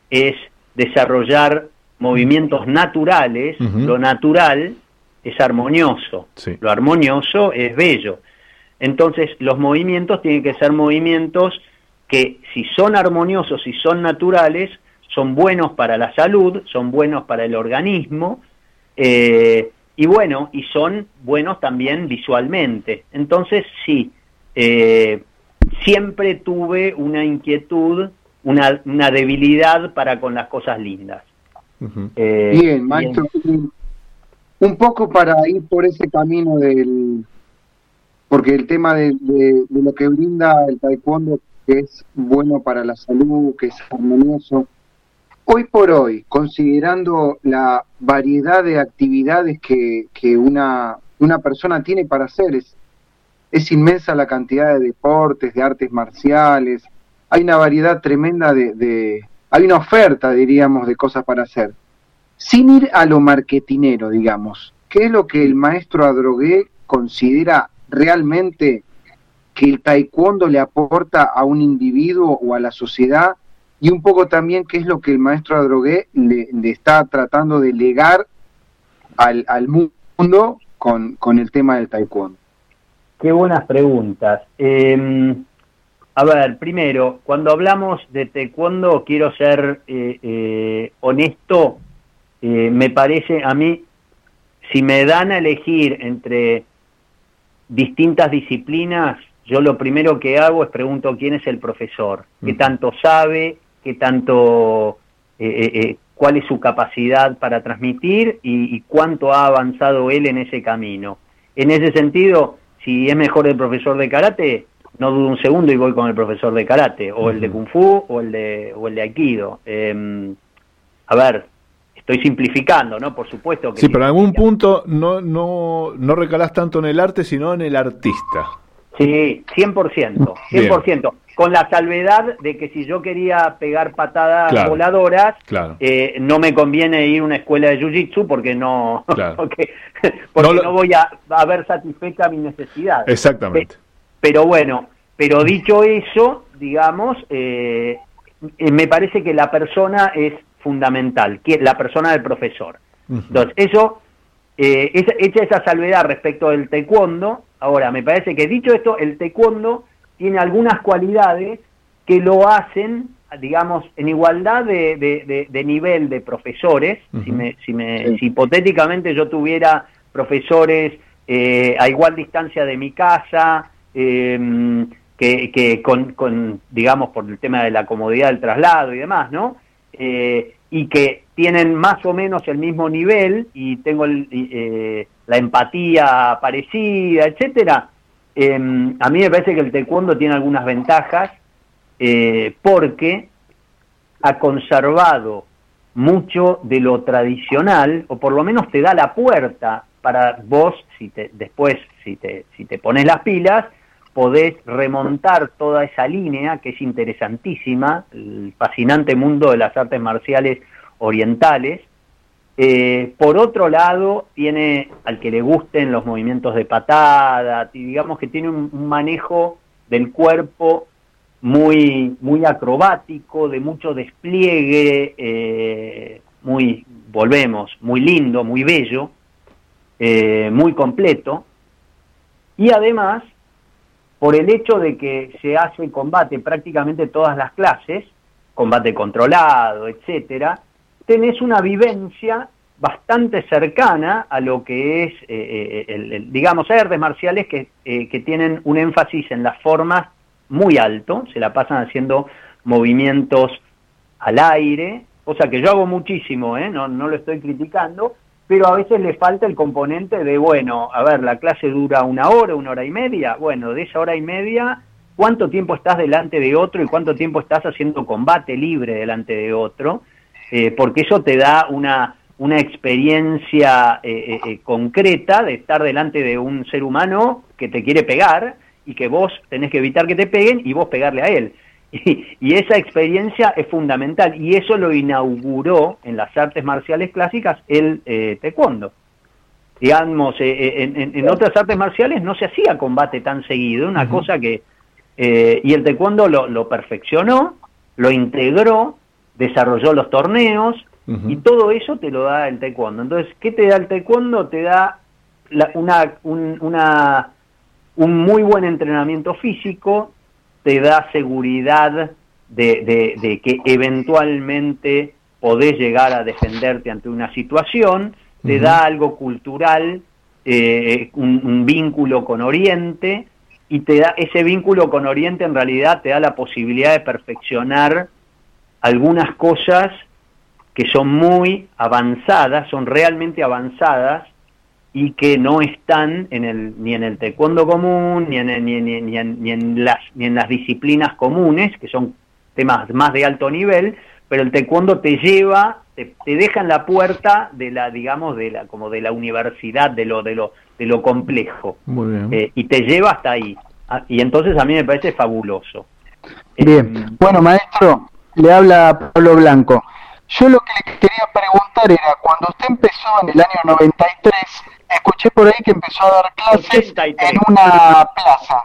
es desarrollar movimientos naturales, uh -huh. lo natural es armonioso, sí. lo armonioso es bello. Entonces los movimientos tienen que ser movimientos que si son armoniosos, si son naturales, son buenos para la salud, son buenos para el organismo, eh, y bueno, y son buenos también visualmente. Entonces sí, eh, siempre tuve una inquietud, una, una, debilidad para con las cosas lindas. bien, maestro. Un poco para ir por ese camino del... Porque el tema de, de lo que brinda el taekwondo, que es bueno para la salud, que es armonioso, Hoy por hoy, considerando la variedad de actividades que, que una, una persona tiene para hacer, es, es inmensa la cantidad de deportes, de artes marciales, hay una variedad tremenda de, hay una oferta, diríamos, de cosas para hacer. Sin ir a lo marketinero, digamos, ¿qué es lo que el maestro Adrogué considera realmente que el taekwondo le aporta a un individuo o a la sociedad y un poco también qué es lo que el maestro Adrogué le, está tratando de legar al, mundo con, con, el tema del taekwondo. Qué buenas preguntas. Em, a ver, primero, cuando hablamos de taekwondo, quiero ser eh, eh, honesto, eh, me parece a mí, si me dan a elegir entre distintas disciplinas, yo lo primero que hago es pregunto quién es el profesor, qué tanto sabe, qué tanto, eh, eh, cuál es su capacidad para transmitir y, cuánto ha avanzado él en ese camino. En ese sentido, si es mejor el profesor de karate, no dudo un segundo y voy con el profesor de karate, o el de kung fu o el de, o el de aikido. Em, a ver, estoy simplificando, ¿no? Por supuesto que... Sí, pero en algún punto no, no, no recalás tanto en el arte, sino en el artista. Sí, 100%, 100% con la salvedad de que si yo quería pegar patadas voladoras, eh, no me conviene ir a una escuela de jiu-jitsu porque no, <laughs> porque, no, voy a, a, ver satisfecha mi necesidad. Exactamente. Pero bueno, pero dicho eso, digamos, eh, eh, me parece que la persona es fundamental, la persona del profesor. Entonces, eso, hecha esa salvedad respecto del taekwondo, ahora, me parece que dicho esto, el taekwondo tiene algunas cualidades que lo hacen, digamos, en igualdad de, nivel de profesores. si, me, si, me, si hipotéticamente yo tuviera profesores eh, a igual distancia de mi casa, em, que, que con, con, digamos, por el tema de la comodidad del traslado y demás, ¿no? Eh, y que tienen más o menos el mismo nivel y tengo eh, la empatía parecida, etcétera, Em, a mí me parece que el taekwondo tiene algunas ventajas eh, porque ha conservado mucho de lo tradicional, o por lo menos te da la puerta para vos, si te, después, si te, si te pones las pilas, podés remontar toda esa línea que es interesantísima, el fascinante mundo de las artes marciales orientales, eh, por otro lado, tiene al que le gusten los movimientos de patada, digamos que tiene un, manejo del cuerpo muy, muy acrobático, de mucho despliegue, eh, muy, volvemos, muy lindo, muy bello, eh, muy completo. Y además, por el hecho de que se hace combate prácticamente todas las clases, combate controlado, etcétera, tenés una vivencia bastante cercana a lo que es, eh, eh, el, digamos, hay artes marciales que, eh, que tienen un énfasis en las formas muy alto, se la pasan haciendo movimientos al aire, cosa que yo hago muchísimo, no, no lo estoy criticando, pero a veces le falta el componente de, bueno, a ver, la clase dura una hora, una hora y media, bueno, de esa hora y media, ¿cuánto tiempo estás delante de otro y cuánto tiempo estás haciendo combate libre delante de otro? Eh, porque eso te da una, una experiencia eh, eh, concreta de estar delante de un ser humano que te quiere pegar y que vos tenés que evitar que te peguen y vos pegarle a él. <laughs> Y, esa experiencia es fundamental y eso lo inauguró en las artes marciales clásicas el taekwondo. Digamos, en, otras artes marciales no se hacía combate tan seguido, una cosa que... y el taekwondo lo, lo perfeccionó, lo integró desarrolló los torneos y todo eso te lo da el taekwondo. Entonces, ¿qué te da el taekwondo? Te da una, un, una, un muy buen entrenamiento físico, te da seguridad de, de, que eventualmente podés llegar a defenderte ante una situación, te da algo cultural, eh, un, un, vínculo con Oriente, y te da ese vínculo con Oriente en realidad te da la posibilidad de perfeccionar algunas cosas que son muy avanzadas, son realmente avanzadas y que no están en el, ni en el taekwondo común, ni en, ni, ni, ni, en, ni, en las, ni en las disciplinas comunes, que son temas más de alto nivel, pero el taekwondo te lleva, te, te, deja en la puerta de la, digamos, de la, como de la universidad, de lo, de lo, de lo complejo. Muy bien. Eh, y te lleva hasta ahí. Ah, y entonces a mí me parece fabuloso. Bien, eh, bueno maestro, le habla Pablo Blanco. Yo lo que le quería preguntar era, cuando usted empezó en el año 93, escuché por ahí que empezó a dar clases 83. en una plaza.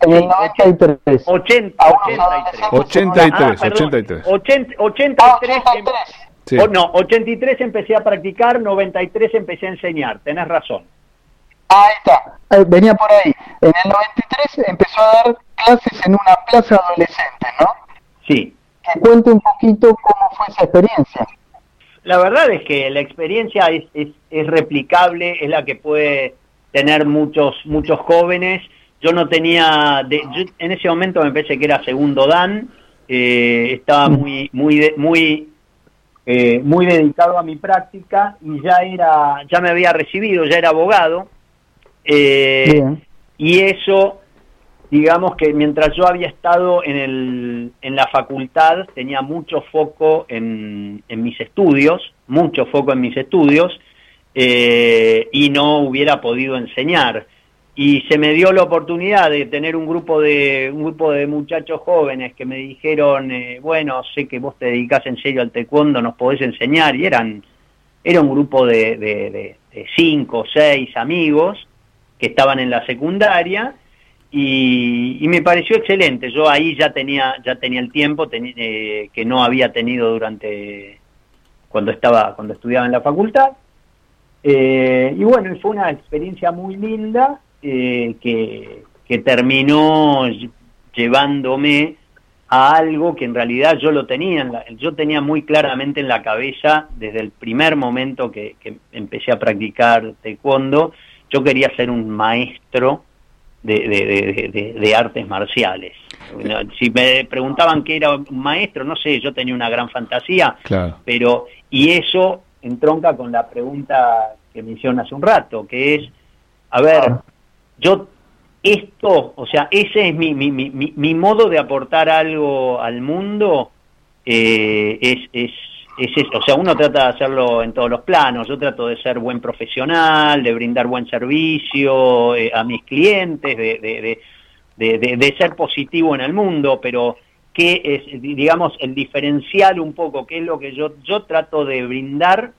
En el 93. 80, 83. 83, ah, 83. 80, 83. Ah, 83. Sí. Oh, no, 83 empecé a practicar, 93 empecé a enseñar, tenés razón. Ahí está, eh, venía por ahí. En el 93 empezó a dar clases en una plaza adolescente, ¿no? Sí. Que cuente un poquito cómo fue esa experiencia. La verdad es que la experiencia es, es, es replicable, es la que puede tener muchos muchos jóvenes. Yo no tenía, de, yo en ese momento me parece que era segundo dan, eh, estaba muy muy de, muy eh, muy dedicado a mi práctica y ya era ya me había recibido, ya era abogado eh, y eso digamos que mientras yo había estado en, el, en la facultad, tenía mucho foco en, en mis estudios, mucho foco en mis estudios, eh, y no hubiera podido enseñar. Y se me dio la oportunidad de tener un grupo de, un grupo de muchachos jóvenes que me dijeron, eh, bueno, sé que vos te dedicás en serio al taekwondo, nos podés enseñar, y eran, era un grupo de, de, de, de cinco o seis amigos que estaban en la secundaria, y, y, me pareció excelente. Yo ahí ya tenía ya tenía el tiempo eh, que no había tenido durante cuando estaba cuando estudiaba en la facultad. Eh, y bueno, fue una experiencia muy linda eh, que, que terminó llevándome a algo que en realidad yo lo tenía, en la, yo tenía muy claramente en la cabeza desde el primer momento que, que empecé a practicar taekwondo, yo quería ser un maestro de, de, de, artes marciales. Si me preguntaban qué era un maestro, no sé, yo tenía una gran fantasía, claro. pero y eso entronca con la pregunta que mencioné hace un rato, que es, a ver, yo esto, o sea, ese es mi, mi, mi, mi modo de aportar algo al mundo, eh, es, es es eso, o sea, uno trata de hacerlo en todos los planos, yo trato de ser buen profesional, de brindar buen servicio eh, a mis clientes, de, de, de, de, ser positivo en el mundo, pero qué es, digamos, el diferencial un poco, qué es lo que yo, yo trato de brindar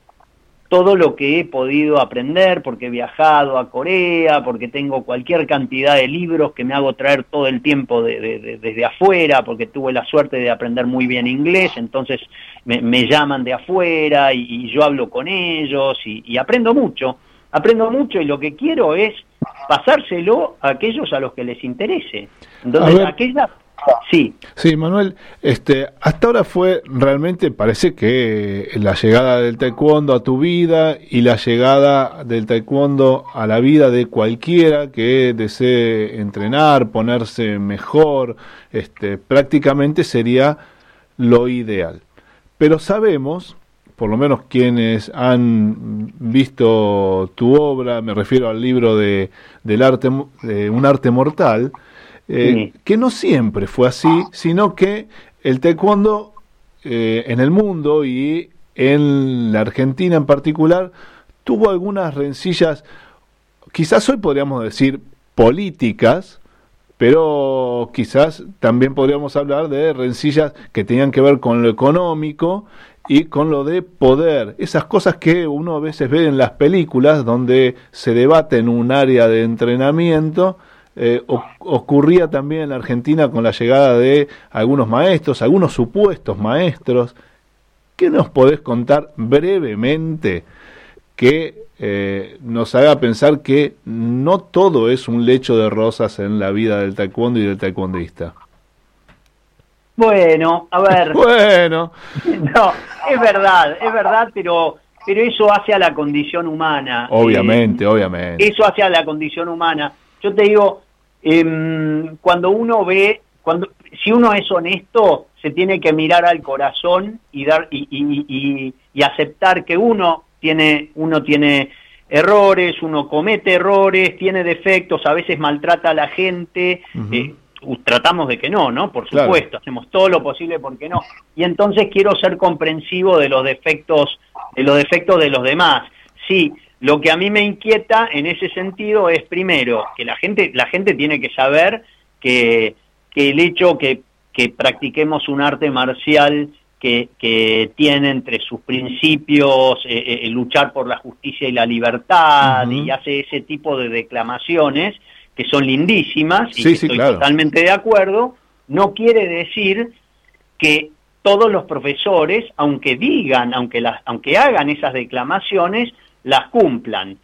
todo lo que he podido aprender, porque he viajado a Corea, porque tengo cualquier cantidad de libros que me hago traer todo el tiempo de, de, de, desde afuera, porque tuve la suerte de aprender muy bien inglés, entonces me, me llaman de afuera y, y, yo hablo con ellos y, y aprendo mucho, aprendo mucho y lo que quiero es pasárselo a aquellos a los que les interese. Entonces, aquellas Sí. Sí, Manuel, este, hasta ahora fue realmente, parece que la llegada del taekwondo a tu vida y la llegada del taekwondo a la vida de cualquiera que desee entrenar, ponerse mejor, este, prácticamente sería lo ideal. Pero sabemos, por lo menos quienes han visto tu obra, me refiero al libro de, del arte, de Un arte mortal, eh, sí. que no siempre fue así, sino que el taekwondo eh, en el mundo y en la Argentina en particular tuvo algunas rencillas, quizás hoy podríamos decir políticas, pero quizás también podríamos hablar de rencillas que tenían que ver con lo económico y con lo de poder, esas cosas que uno a veces ve en las películas donde se debate en un área de entrenamiento, eh, ocurría también en la Argentina con la llegada de algunos maestros, algunos supuestos maestros. ¿Qué nos podés contar brevemente que eh, nos haga pensar que no todo es un lecho de rosas en la vida del taekwondo y del taekwondista? Bueno, a ver. <laughs> bueno. <laughs> No, es verdad, es verdad, pero pero eso hace a la condición humana. Obviamente, eh, obviamente. Eso hace a la condición humana. Yo te digo, eh, cuando uno ve, cuando si uno es honesto, se tiene que mirar al corazón y dar y, y, y, aceptar que uno tiene, uno tiene errores, uno comete errores, tiene defectos, a veces maltrata a la gente. Eh, tratamos de que no, ¿no? Por supuesto, hacemos todo lo posible porque no. Y entonces quiero ser comprensivo de los defectos, de los defectos de los demás. Sí, lo que a mí me inquieta en ese sentido es primero que la gente, la gente tiene que saber que, que el hecho que, que practiquemos un arte marcial que, que, tiene entre sus principios eh, eh, luchar por la justicia y la libertad y hace ese tipo de declamaciones que son lindísimas y estoy totalmente de acuerdo, no quiere decir que todos los profesores, aunque digan, aunque las, aunque hagan esas declamaciones, las cumplan.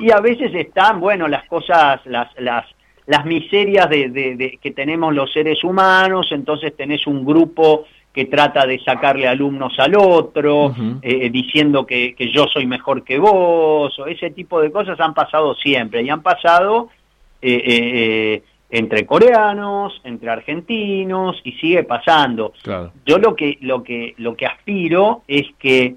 Y a veces están, bueno, las cosas, las, las, las miserias de, de, que tenemos los seres humanos, entonces tenés un grupo que trata de sacarle alumnos al otro, eh, diciendo que, que, yo soy mejor que vos, o ese tipo de cosas han pasado siempre, y han pasado eh, eh, entre coreanos, entre argentinos, y sigue pasando. Yo lo que, lo, que, lo que aspiro es que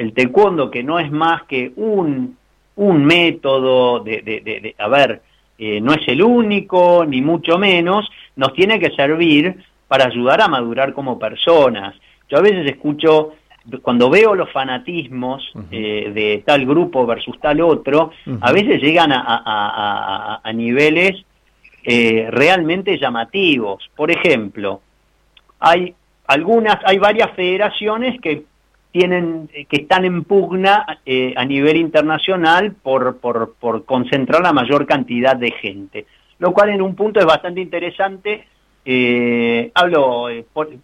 el taekwondo, que no es más que un, un método de, de, de, a ver, eh, no es el único, ni mucho menos, nos tiene que servir para ayudar a madurar como personas. Yo a veces escucho, cuando veo los fanatismos eh, de tal grupo versus tal otro, a veces llegan a, a, a, niveles eh, realmente llamativos. Por ejemplo, hay algunas, hay varias federaciones que tienen eh, que están en pugna eh, a nivel internacional por, por, por, concentrar la mayor cantidad de gente, lo cual en un punto es bastante interesante. Eh, hablo,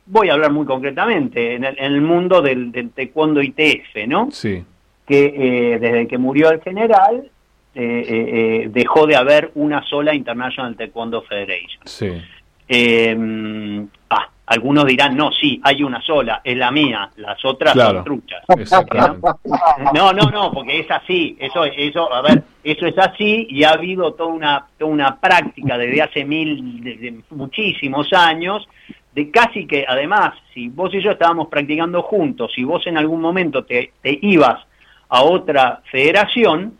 voy a hablar muy concretamente en el, mundo del, del, taekwondo ITF, ¿no? Sí. Que desde que murió el general dejó de haber una sola International Taekwondo Federation. Sí. ah, algunos dirán, no, sí, hay una sola, es la mía, las otras son truchas. No, no, no, porque es así, eso, eso, a ver, eso es así y ha habido toda una, toda una práctica desde hace mil, desde muchísimos años, de casi que, además, si vos y yo estábamos practicando juntos, si vos en algún momento te, te ibas a otra federación,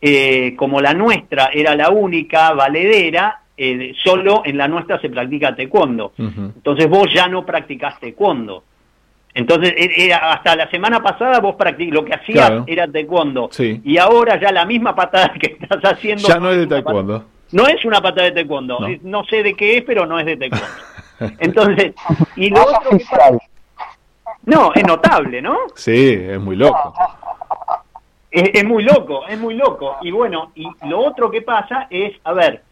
eh, como la nuestra era la única valedera, eh, solo en la nuestra se practica taekwondo. Entonces vos ya no practicás taekwondo. Entonces, e, era, hasta la semana pasada vos practicás, lo que hacías era taekwondo. Y ahora ya la misma patada <laughs> que estás haciendo... Ya no es de taekwondo. No es una patada de taekwondo. No. sé de qué es, pero no es de taekwondo. <laughs> Entonces, y lo otro No, es notable, ¿no? Sí, es muy loco. Es, es muy loco, es muy loco. Y bueno, y lo otro que pasa es, a ver,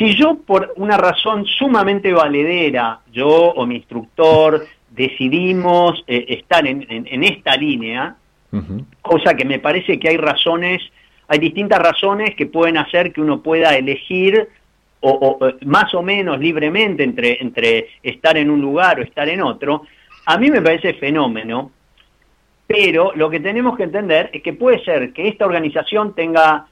si yo por una razón sumamente valedera, yo o mi instructor, decidimos eh, estar en, esta línea, cosa que me parece que hay razones, hay distintas razones que pueden hacer que uno pueda elegir o, más o menos libremente entre, entre estar en un lugar o estar en otro, a mí me parece fenómeno, pero lo que tenemos que entender es que puede ser que esta organización tenga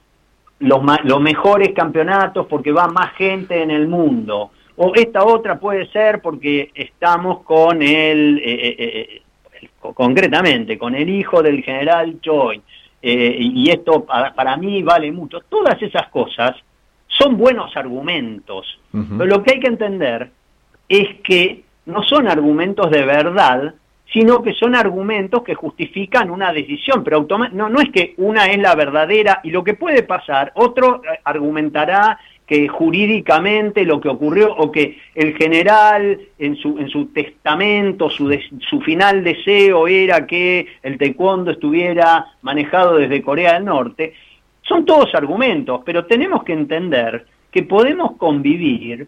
los, los mejores campeonatos porque va más gente en el mundo. O esta otra puede ser porque estamos con el, eh, eh, eh, concretamente, con el hijo del general Choi. y esto para, para, mí vale mucho. Todas esas cosas son buenos argumentos. Pero lo que hay que entender es que no son argumentos de verdad, sino que son argumentos que justifican una decisión, pero no, no es que una es la verdadera y lo que puede pasar, otro eh, argumentará que jurídicamente lo que ocurrió o que el general en su, en su testamento, su, su final deseo era que el taekwondo estuviera manejado desde Corea del Norte, son todos argumentos, pero tenemos que entender que podemos convivir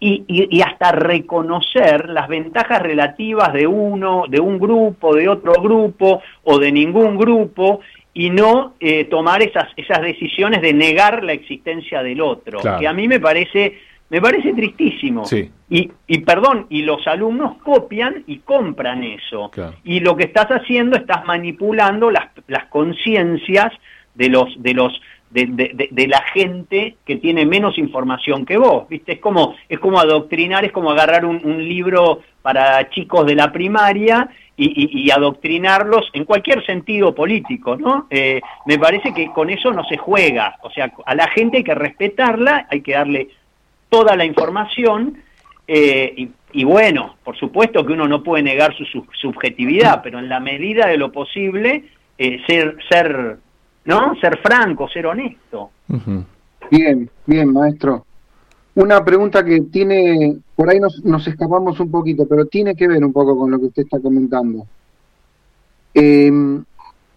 y, hasta reconocer las ventajas relativas de uno, de un grupo, de otro grupo o de ningún grupo y no eh, tomar esas, esas decisiones de negar la existencia del otro, que a mí me parece, me parece tristísimo. Y, y perdón, y los alumnos copian y compran eso. Y lo que estás haciendo, estás manipulando las, las conciencias de los, de los de, la gente que tiene menos información que vos, ¿viste? Es como, es como adoctrinar, es como agarrar un, libro para chicos de la primaria y, adoctrinarlos en cualquier sentido político, ¿no? Eh, me parece que con eso no se juega, o sea, a la gente hay que respetarla, hay que darle toda la información eh, y, bueno, por supuesto que uno no puede negar su, subjetividad, pero en la medida de lo posible, eh, ser, ser ¿no? Ser franco, ser honesto. Bien, bien, maestro. Una pregunta que tiene, por ahí nos, nos, escapamos un poquito, pero tiene que ver un poco con lo que usted está comentando. Em,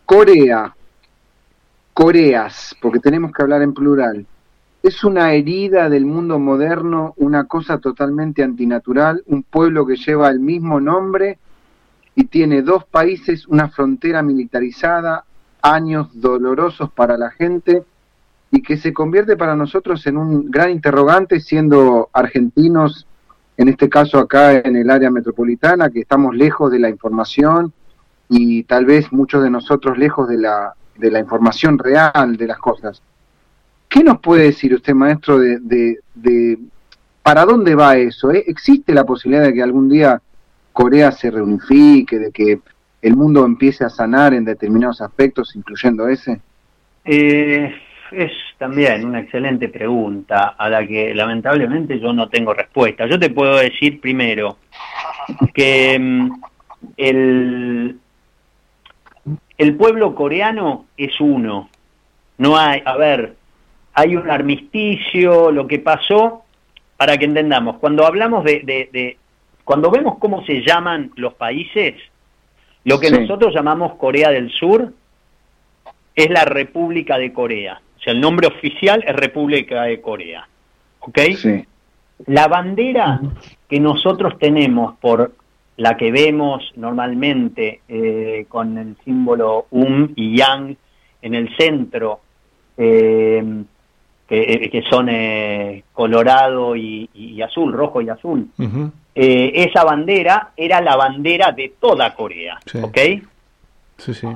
Corea, Coreas, porque tenemos que hablar en plural, es una herida del mundo moderno, una cosa totalmente antinatural, un pueblo que lleva el mismo nombre y tiene dos países, una frontera militarizada, años dolorosos para la gente y que se convierte para nosotros en un gran interrogante siendo argentinos, en este caso acá en el área metropolitana, que estamos lejos de la información y tal vez muchos de nosotros lejos de la, de la información real de las cosas. ¿Qué nos puede decir usted, maestro, de, de, para dónde va eso? Eh? ¿Existe la posibilidad de que algún día Corea se reunifique, de que el mundo empiece a sanar en determinados aspectos, incluyendo ese? Eh, es también una excelente pregunta a la que lamentablemente yo no tengo respuesta. Yo te puedo decir primero que mm, el, el pueblo coreano es uno. No hay, a ver, hay un armisticio, lo que pasó, para que entendamos, cuando hablamos de, de cuando vemos cómo se llaman los países, lo que nosotros llamamos Corea del Sur es la República de Corea. O sea, el nombre oficial es República de Corea. ¿Ok? Sí. La bandera que nosotros tenemos por la que vemos normalmente eh, con el símbolo Um y Yang en el centro, eh, que, eh, son colorado y, azul, rojo y azul. Eh, esa bandera era la bandera de toda Corea, ¿ok? Sí, sí.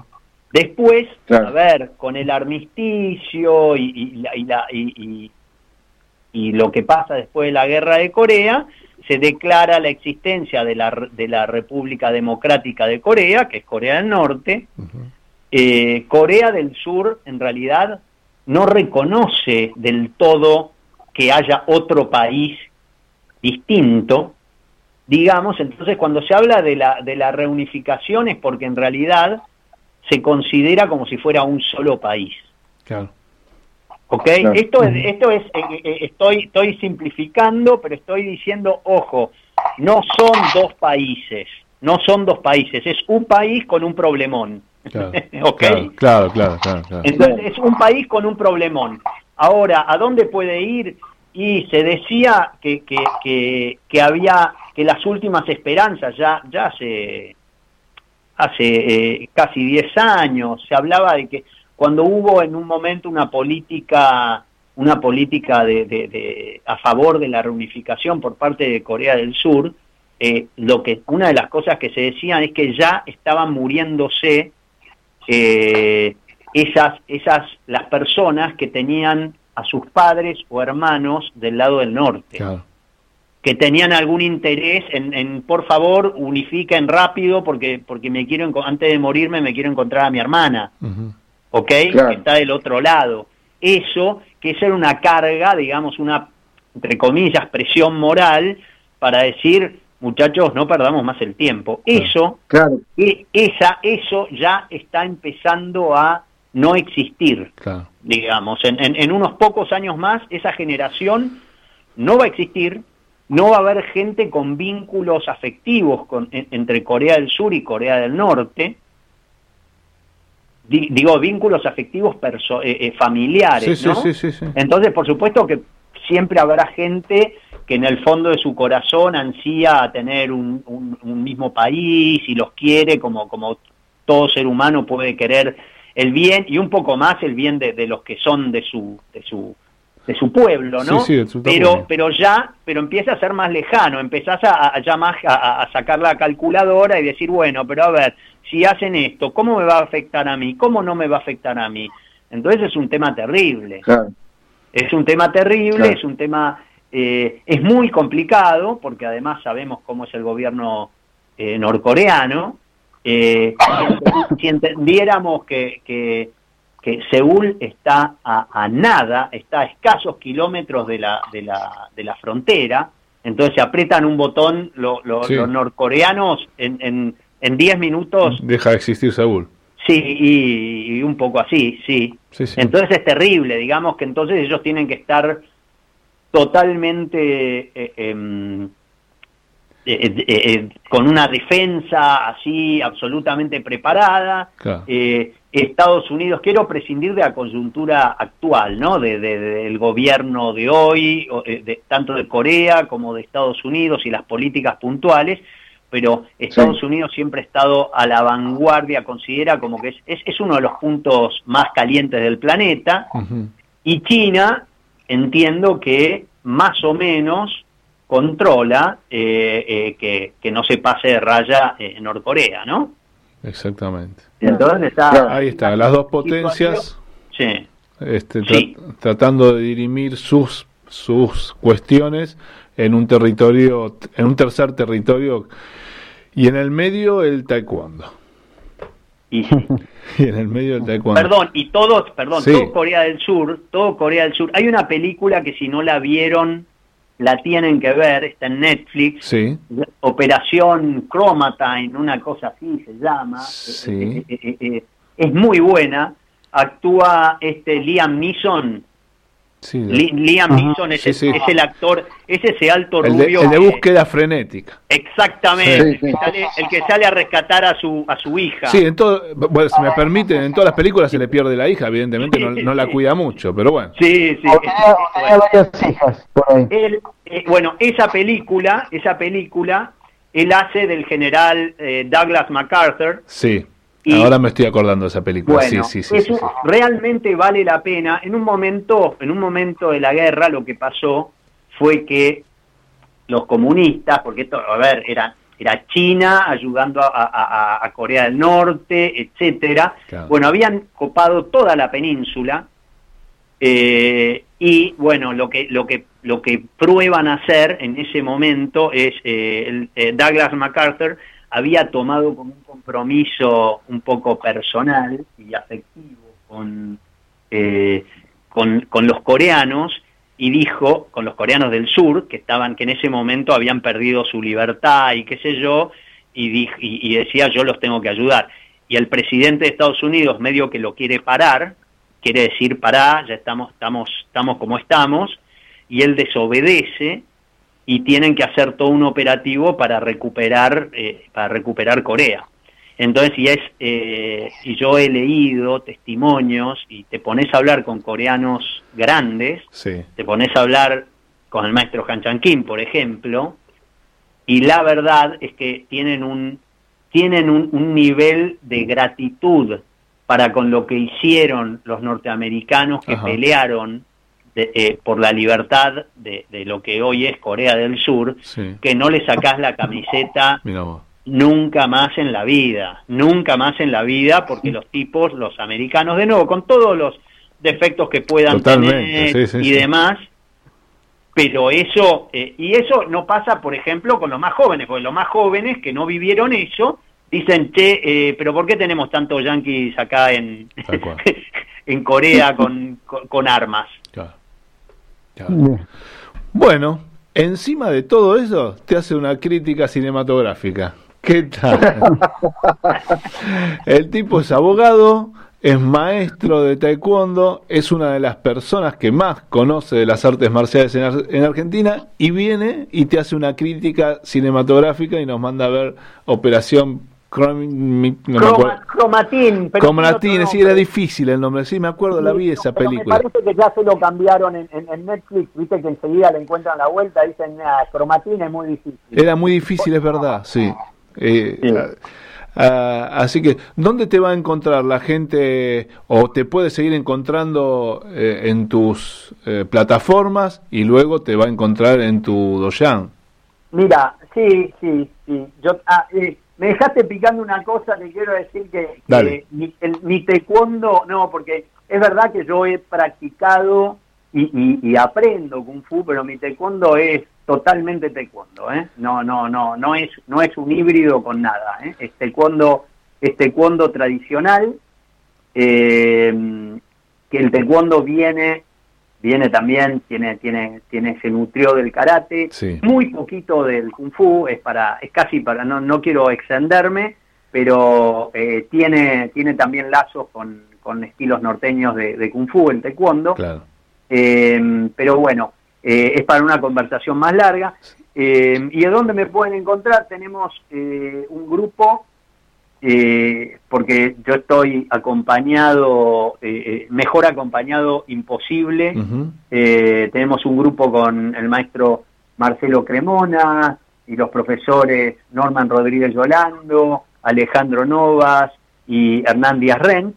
Después, a ver, con el armisticio y, y, y, lo que pasa después de la guerra de Corea, se declara la existencia de la, de la República Democrática de Corea, que es Corea del Norte. Eh, Corea del Sur, en realidad, no reconoce del todo que haya otro país distinto, digamos, entonces cuando se habla de la, de la reunificación es porque en realidad se considera como si fuera un solo país. Claro. ¿Ok? Esto es, esto es eh, eh, estoy, estoy simplificando, pero estoy diciendo, ojo, no son dos países, no son dos países, es un país con un problemón. Claro, <laughs> claro, claro, claro, Entonces es un país con un problemón. Ahora, ¿a dónde puede ir? Y se decía que, que, que, que había que las últimas esperanzas, ya, ya hace, hace eh, casi 10 años, se hablaba de que cuando hubo en un momento una política una política de, de, a favor de la reunificación por parte de Corea del Sur, eh, lo que una de las cosas que se decían es que ya estaban muriéndose eh, esas esas las personas que tenían a sus padres o hermanos del lado del norte que tenían algún interés en, por favor, unifiquen rápido porque, porque me quiero, antes de morirme me quiero encontrar a mi hermana, ¿ok? Que está del otro lado. Eso, que es una carga, digamos, una, entre comillas, presión moral para decir, muchachos, no perdamos más el tiempo. Eso, claro. E, esa, eso ya está empezando a no existir, digamos. En, en, en unos pocos años más, esa generación no va a existir, no va a haber gente con vínculos afectivos con, entre Corea del Sur y Corea del Norte, digo, vínculos afectivos eh, eh, familiares, ¿no? Entonces, por supuesto que siempre habrá gente que en el fondo de su corazón ansía a tener un, mismo país y los quiere como, como todo ser humano puede querer el bien y un poco más el bien de, de los que son de su, de su de su pueblo, ¿no? Sí, sí, pero, pero ya, pero empieza a ser más lejano, empezás a, ya más a, sacar la calculadora y decir, bueno, pero a ver, si hacen esto, ¿cómo me va a afectar a mí? ¿Cómo no me va a afectar a mí? Entonces es un tema terrible. Es un tema terrible, es un tema, eh, es muy complicado, porque además sabemos cómo es el gobierno eh, norcoreano. Eh, si entendiéramos que, que, Seúl está a, nada, está a escasos kilómetros de la, de la, de la frontera, entonces se aprietan un botón los norcoreanos en, en, 10 minutos. Deja de existir Seúl. Sí, y, un poco así, sí. Entonces es terrible, digamos que entonces ellos tienen que estar totalmente eh, em, eh, eh, con una defensa así absolutamente preparada. Estados Unidos, quiero prescindir de la coyuntura actual, ¿no? De, del gobierno de hoy, de, tanto de Corea como de Estados Unidos y las políticas puntuales, pero Estados Unidos siempre ha estado a la vanguardia, considera como que es, es, uno de los puntos más calientes del planeta, y China, entiendo que más o menos controla eh, eh, que, que, no se pase de raya en Norcorea, ¿no? Exactamente. Entonces está, Ahí está, las dos potencias este, tratando de dirimir sus, sus cuestiones en un territorio, en un tercer territorio, y en el medio el taekwondo. Y, <laughs> en el medio del taekwondo. Perdón, y todos, perdón, todo Corea del Sur, todo Corea del Sur. Hay una película que si no la vieron, la tienen que ver, está en Netflix. Sí. Operación Chromatine, una cosa así se llama. Sí. Eh, eh, eh, es muy buena. Actúa este Liam Neeson, Liam Neeson es, el actor, es ese alto rubio. el de búsqueda frenética. Exactamente, el, que sale, a rescatar a su a su hija. Sí, en todo, bueno, si me permiten, en todas las películas se le pierde la hija, evidentemente no, la cuida mucho, pero bueno. Sí, sí. bueno, esa película, esa película, él hace del general eh, Douglas MacArthur. Sí Ahora me estoy acordando de esa película. sí, sí, sí, eso realmente vale la pena. En un momento, en un momento de la guerra, lo que pasó fue que los comunistas, porque esto, a ver, era era China ayudando a, Corea del Norte, etcétera. Bueno, habían copado toda la península eh, y bueno, lo que lo que lo que prueban hacer en ese momento es eh, eh, Douglas MacArthur había tomado como un compromiso un poco personal y afectivo con, eh, con, los coreanos y dijo, con los coreanos del sur, que estaban, que en ese momento habían perdido su libertad y qué sé yo, y, y, decía yo los tengo que ayudar. Y el presidente de Estados Unidos medio que lo quiere parar, quiere decir pará, ya estamos, estamos, estamos como estamos, y él desobedece y tienen que hacer todo un operativo para recuperar, eh, para recuperar Corea. Entonces, si es, eh, si yo he leído testimonios y te pones a hablar con coreanos grandes, te pones a hablar con el maestro Han Chan Kim, por ejemplo, y la verdad es que tienen un tienen un, un nivel de gratitud para con lo que hicieron los norteamericanos que pelearon eh, por la libertad de, lo que hoy es Corea del Sur, que no le sacás la camiseta <laughs> nunca más en la vida, nunca más en la vida, porque los tipos, los americanos, de nuevo, con todos los defectos que puedan tener y demás, pero eso, eh, y eso no pasa, por ejemplo, con los más jóvenes, porque los más jóvenes que no vivieron eso, dicen, che, eh, pero ¿por qué tenemos tantos yanquis acá en, <laughs> en Corea con, con armas? Bueno, encima de todo eso, te hace una crítica cinematográfica. ¿Qué tal? <laughs> El tipo es abogado, es maestro de taekwondo, es una de las personas que más conoce de las artes marciales en, Argentina y viene y te hace una crítica cinematográfica y nos manda a ver Operación cromatín. cromatín, sí, era difícil el nombre, sí, me acuerdo, la vi esa película. Me parece que ya se lo cambiaron en, Netflix, viste que enseguida le encuentran la vuelta, dicen, ah, cromatín es muy difícil. Era muy difícil, es verdad, sí. Eh, ah, ah, así que, ¿dónde te va a encontrar la gente o te puede seguir encontrando eh, en tus eh, plataformas y luego te va a encontrar en tu Doyan? Mira, sí, sí, sí. Yo, me dejaste picando una cosa, te quiero decir que, mi, taekwondo, no, porque es verdad que yo he practicado y, aprendo kung fu, pero mi taekwondo es totalmente taekwondo, ¿eh? No, no, no, no es, no es un híbrido con nada, ¿eh? Es taekwondo, es taekwondo tradicional, eh, que el taekwondo viene viene también, tiene, tiene, tiene, se nutrió del karate, muy poquito del kung fu, es para, es casi para, no, no quiero extenderme, pero eh, tiene, tiene también lazos con, con estilos norteños de, kung fu, el taekwondo. Eh, pero bueno, eh, es para una conversación más larga. ¿Y de dónde me pueden encontrar? Tenemos un grupo eh, porque yo estoy acompañado, eh, eh, mejor acompañado imposible. tenemos un grupo con el maestro Marcelo Cremona y los profesores Norman Rodríguez Yolando, Alejandro Novas y Hernán Díaz Rench.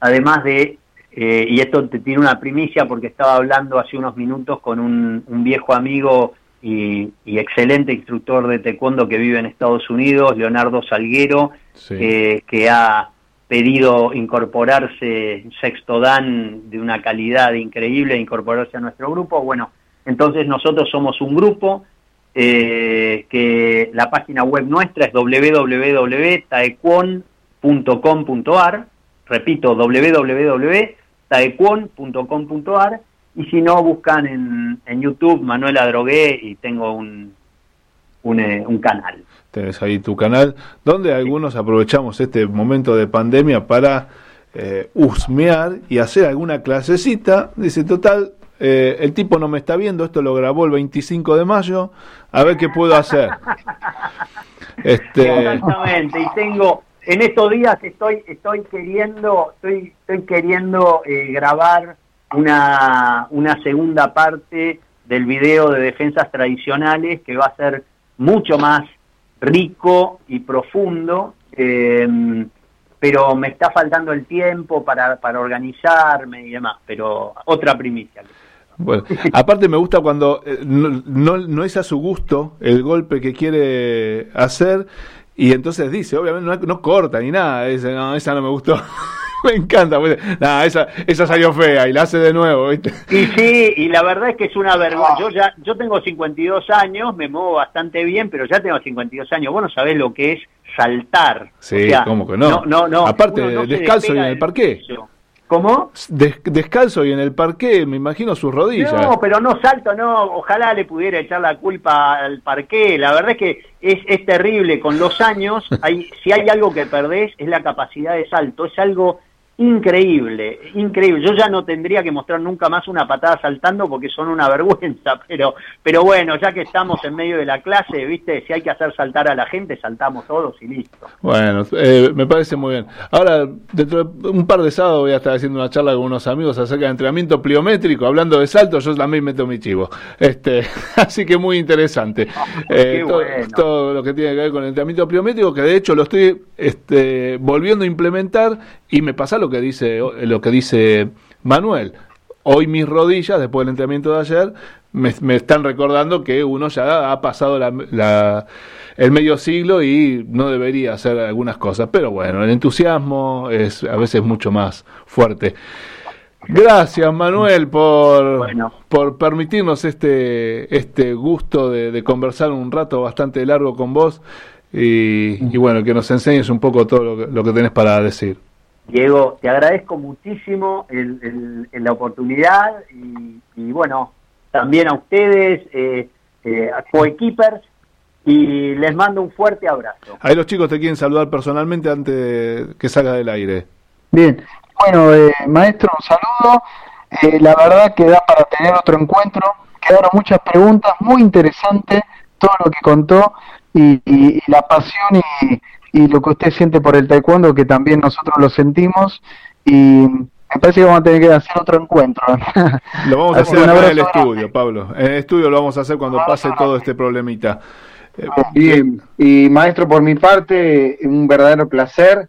además de, y esto te tiene una primicia porque estaba hablando hace unos minutos con un, un viejo amigo y, excelente instructor de taekwondo que vive en Estados Unidos, Leonardo Salguero, que ha pedido incorporarse, sexto dan de una calidad increíble, incorporarse a nuestro grupo. Bueno, entonces nosotros somos un grupo eh, que la página web nuestra es www.taekwon.com.ar, repito, www.taekwon.com.ar y si no, buscan en, en YouTube Manuela Drogué y tengo un, un, eh, un canal. Tienes ahí tu canal, donde algunos aprovechamos este momento de pandemia para eh, husmear y hacer alguna clasecita. Dice, total, eh, el tipo no me está viendo, esto lo grabó el 25 de mayo, a ver qué puedo hacer. <laughs> este... Exactamente, y tengo, en estos días estoy, estoy queriendo, estoy, estoy queriendo eh, grabar una, una segunda parte del video de defensas tradicionales que va a ser mucho más rico y profundo, eh, pero me está faltando el tiempo para, para organizarme y demás, pero otra primicia. Bueno, aparte me gusta cuando eh, no, no, es a su gusto el golpe que quiere hacer y entonces dice, obviamente no, corta ni nada, dice, no, esa no me gustó. <laughs> <laughs> me encanta. Pues, esa, esa salió fea y la hace de nuevo, ¿viste? Y sí, y la verdad es que es una vergüenza. Yo ya yo tengo 52 años, me muevo bastante bien, pero ya tengo 52 años. Vos no sabés lo que es saltar. Sí, ¿cómo que no? no, no, Aparte, descalzo y en el parque. ¿Cómo? descalzo y en el parque, me imagino sus rodillas. No, pero no salto, no. Ojalá le pudiera echar la culpa al parque. La verdad es que es, es terrible. Con los años, hay, si hay algo que perdés, es la capacidad de salto. Es algo increíble, increíble. Yo ya no tendría que mostrar nunca más una patada saltando porque son una <laughs> vergüenza, pero, pero bueno, ya que estamos en medio de la clase, viste, si hay que hacer saltar a la gente, saltamos todos y listo. Bueno, eh, me parece muy bien. Ahora, dentro de un par de sábados voy a estar haciendo una charla con unos amigos acerca de entrenamiento pliométrico, hablando de salto, yo también meto mi chivo. Este, <laughs> así que muy interesante. Eh, todo, lo que tiene que ver con el entrenamiento pliométrico, que de hecho lo estoy este, volviendo a implementar y me pasa lo que dice lo que dice Manuel. Hoy mis rodillas, después del entrenamiento de ayer, me, están recordando que uno ya ha pasado la, el medio siglo y no debería hacer algunas cosas. Pero bueno, el entusiasmo es a veces mucho más fuerte. Gracias Manuel por, por permitirnos este, este gusto de, conversar un rato bastante largo con vos y, bueno, que nos enseñes un poco todo lo lo que tenés para decir. Diego, te agradezco muchísimo la oportunidad y, bueno, también a ustedes, eh, eh, a Coekeepers, y les mando un fuerte abrazo. Ahí los chicos te quieren saludar personalmente antes que salga del aire. Bien, bueno, eh, maestro, un saludo. Eh, la verdad que da para tener otro encuentro. Quedaron muchas preguntas, muy interesantes todo lo que contó y, y la pasión y y lo que usted siente por el taekwondo, que también nosotros lo sentimos, y me parece que vamos a tener que hacer otro encuentro. Lo vamos a <laughs> hacer en el estudio, Pablo. En el estudio lo vamos a hacer cuando pase todo este problemita. Bien, y maestro, por mi parte, un verdadero placer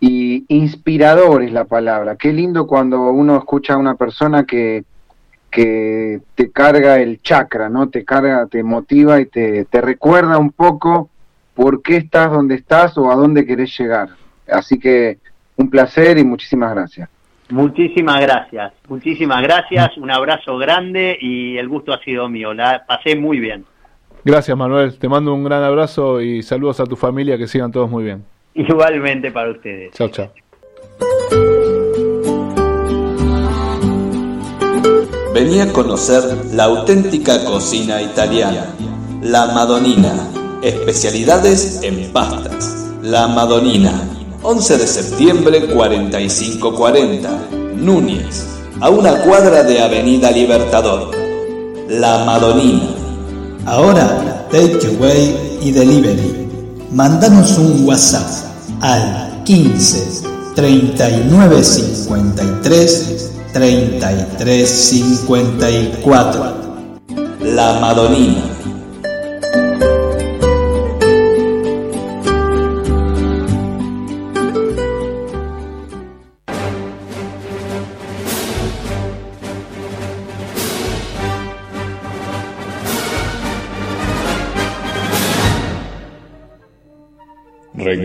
y inspirador es la palabra. Qué lindo cuando uno escucha a una persona que, que te carga el chakra, ¿no? Te carga, te motiva y te, te recuerda un poco por qué estás donde estás o a dónde querés llegar. Así que Un placer y muchísimas gracias. Muchísimas gracias, muchísimas gracias, un abrazo grande y el gusto ha sido mío, la pasé muy bien. Gracias Manuel, te mando un gran abrazo y saludos a tu familia, que sigan todos muy bien. Igualmente para ustedes. Chao, chao. Venía a conocer la auténtica cocina italiana, la Madonina, especialidades en pastas. La Madonina, 11 de septiembre 4540, Núñez, a una cuadra de Avenida Libertador. La Madonina. Ahora, takeaway y delivery. Mandanos un WhatsApp al 15 39 53 33 54. La Madonina.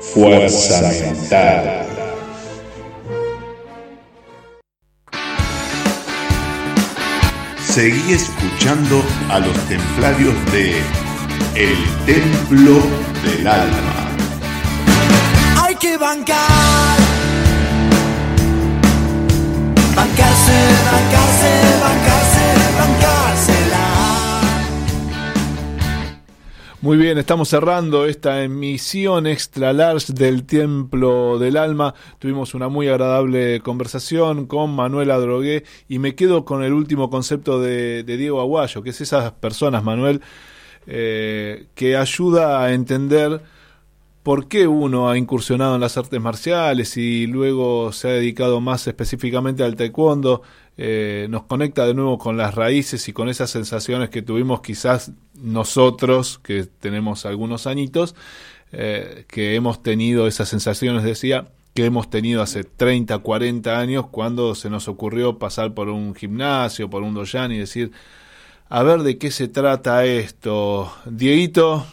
Fuerza mental. Seguí escuchando a los templarios de El Templo del Alma. Hay que bancar. Bancarse, bancarse, Muy bien, estamos cerrando esta emisión extra large del Templo del Alma. Tuvimos una muy agradable conversación con Manuel Adrogué y me quedo con el último concepto de, Diego Aguayo, que es esas personas, Manuel, eh, que ayuda a entender por qué uno ha incursionado en las artes marciales y luego se ha dedicado más específicamente al taekwondo, eh, nos conecta de nuevo con las raíces y con esas sensaciones que tuvimos quizás nosotros, que tenemos algunos añitos, eh, que hemos tenido esas sensaciones, decía, que hemos tenido hace 30, 40 años cuando se nos ocurrió pasar por un gimnasio, por un doyan y decir, a ver de qué se trata esto. Dieguito,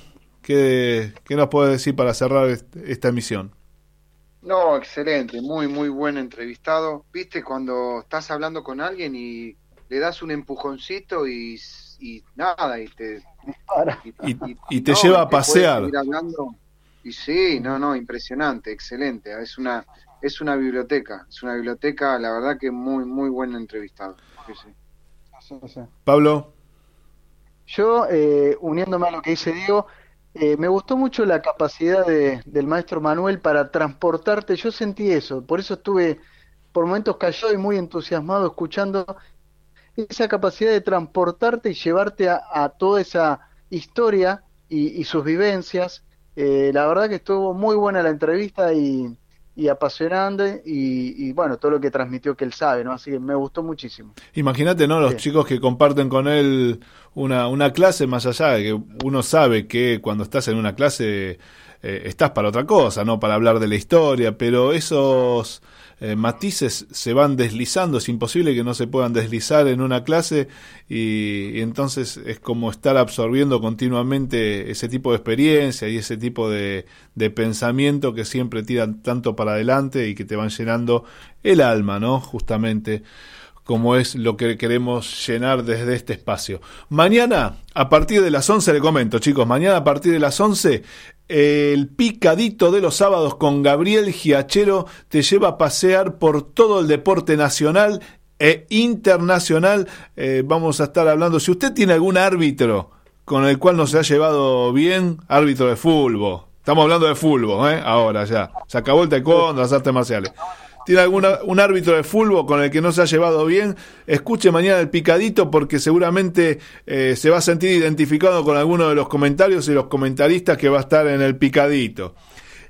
¿Qué, ¿Qué, nos puede decir para cerrar esta emisión? No, excelente, muy, muy buen entrevistado. Viste cuando estás hablando con alguien y le das un empujoncito y, y nada, y te, y, y, y te no, lleva a pasear. Y sí, no, no, impresionante, excelente. Es una, es una biblioteca, es una biblioteca, la verdad que muy, muy buen entrevistado. Sí, sí. Pablo. Yo, eh, uniéndome a lo que dice Diego, eh, me gustó mucho la capacidad de, del maestro Manuel para transportarte, yo sentí eso, por eso estuve por momentos callado y muy entusiasmado escuchando esa capacidad de transportarte y llevarte a, a toda esa historia y, y sus vivencias. Eh, la verdad que estuvo muy buena la entrevista y, y apasionante y, y, bueno, todo lo que transmitió que él sabe, ¿no? Así que me gustó muchísimo. Imagínate, ¿no? Los sí. chicos que comparten con él una, una clase más allá de que uno sabe que cuando estás en una clase eh, estás para otra cosa, no para hablar de la historia, pero esos eh, matices se van deslizando, es imposible que no se puedan deslizar en una clase y, y, entonces es como estar absorbiendo continuamente ese tipo de experiencia y ese tipo de, de pensamiento que siempre tiran tanto para adelante y que te van llenando el alma, ¿no? Justamente como es lo que queremos llenar desde este espacio. Mañana, a partir de las 11, le comento, chicos, mañana a partir de las 11, el picadito de los sábados con Gabriel Giachero te lleva a pasear por todo el deporte nacional e internacional. Eh, vamos a estar hablando, si usted tiene algún árbitro con el cual no se ha llevado bien, árbitro de fútbol. Estamos hablando de fútbol, ¿eh? ahora ya. Se acabó el taekwondo, las artes marciales tiene alguna, un árbitro de fútbol con el que no se ha llevado bien, escuche mañana el picadito porque seguramente eh, se va a sentir identificado con alguno de los comentarios y los comentaristas que va a estar en el picadito.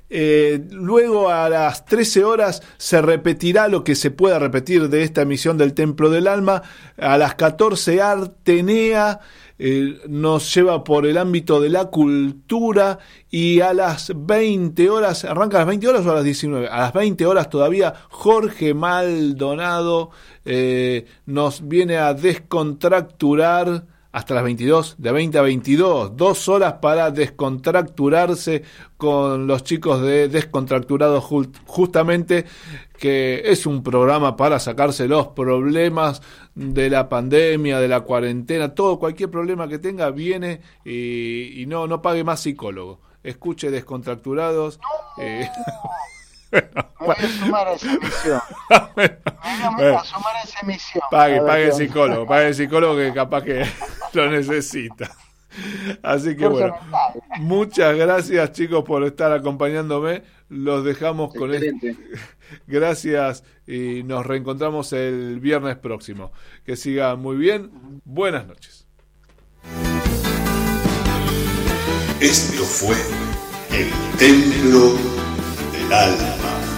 Eh, luego a las 13 horas se repetirá lo que se pueda repetir de esta emisión del Templo del Alma. A las 14 Artenea eh, nos lleva por el ámbito de la cultura y a las 20 horas, ¿arranca a las 20 horas o a las 19? A las 20 horas todavía Jorge Maldonado eh, nos viene a descontracturar hasta las 22, de 20 a 22, dos horas para descontracturarse con los chicos de Descontracturados justamente, que es un programa para sacarse los problemas de la pandemia, de la cuarentena, todo, cualquier problema que tenga viene y, y no, no pague más psicólogo. Escuche Descontracturados. Eh, <laughs> Me voy a sumar a esa misión. Me voy a sumar a esa misión. Pague, pague el psicólogo, pague el psicólogo que capaz que <laughs> lo necesita. Así que bueno, muchas gracias chicos por estar acompañándome. Los dejamos con esto. <laughs> Gracias y nos reencontramos el viernes próximo. Que siga muy bien. Buenas noches. Esto fue el Templo alma.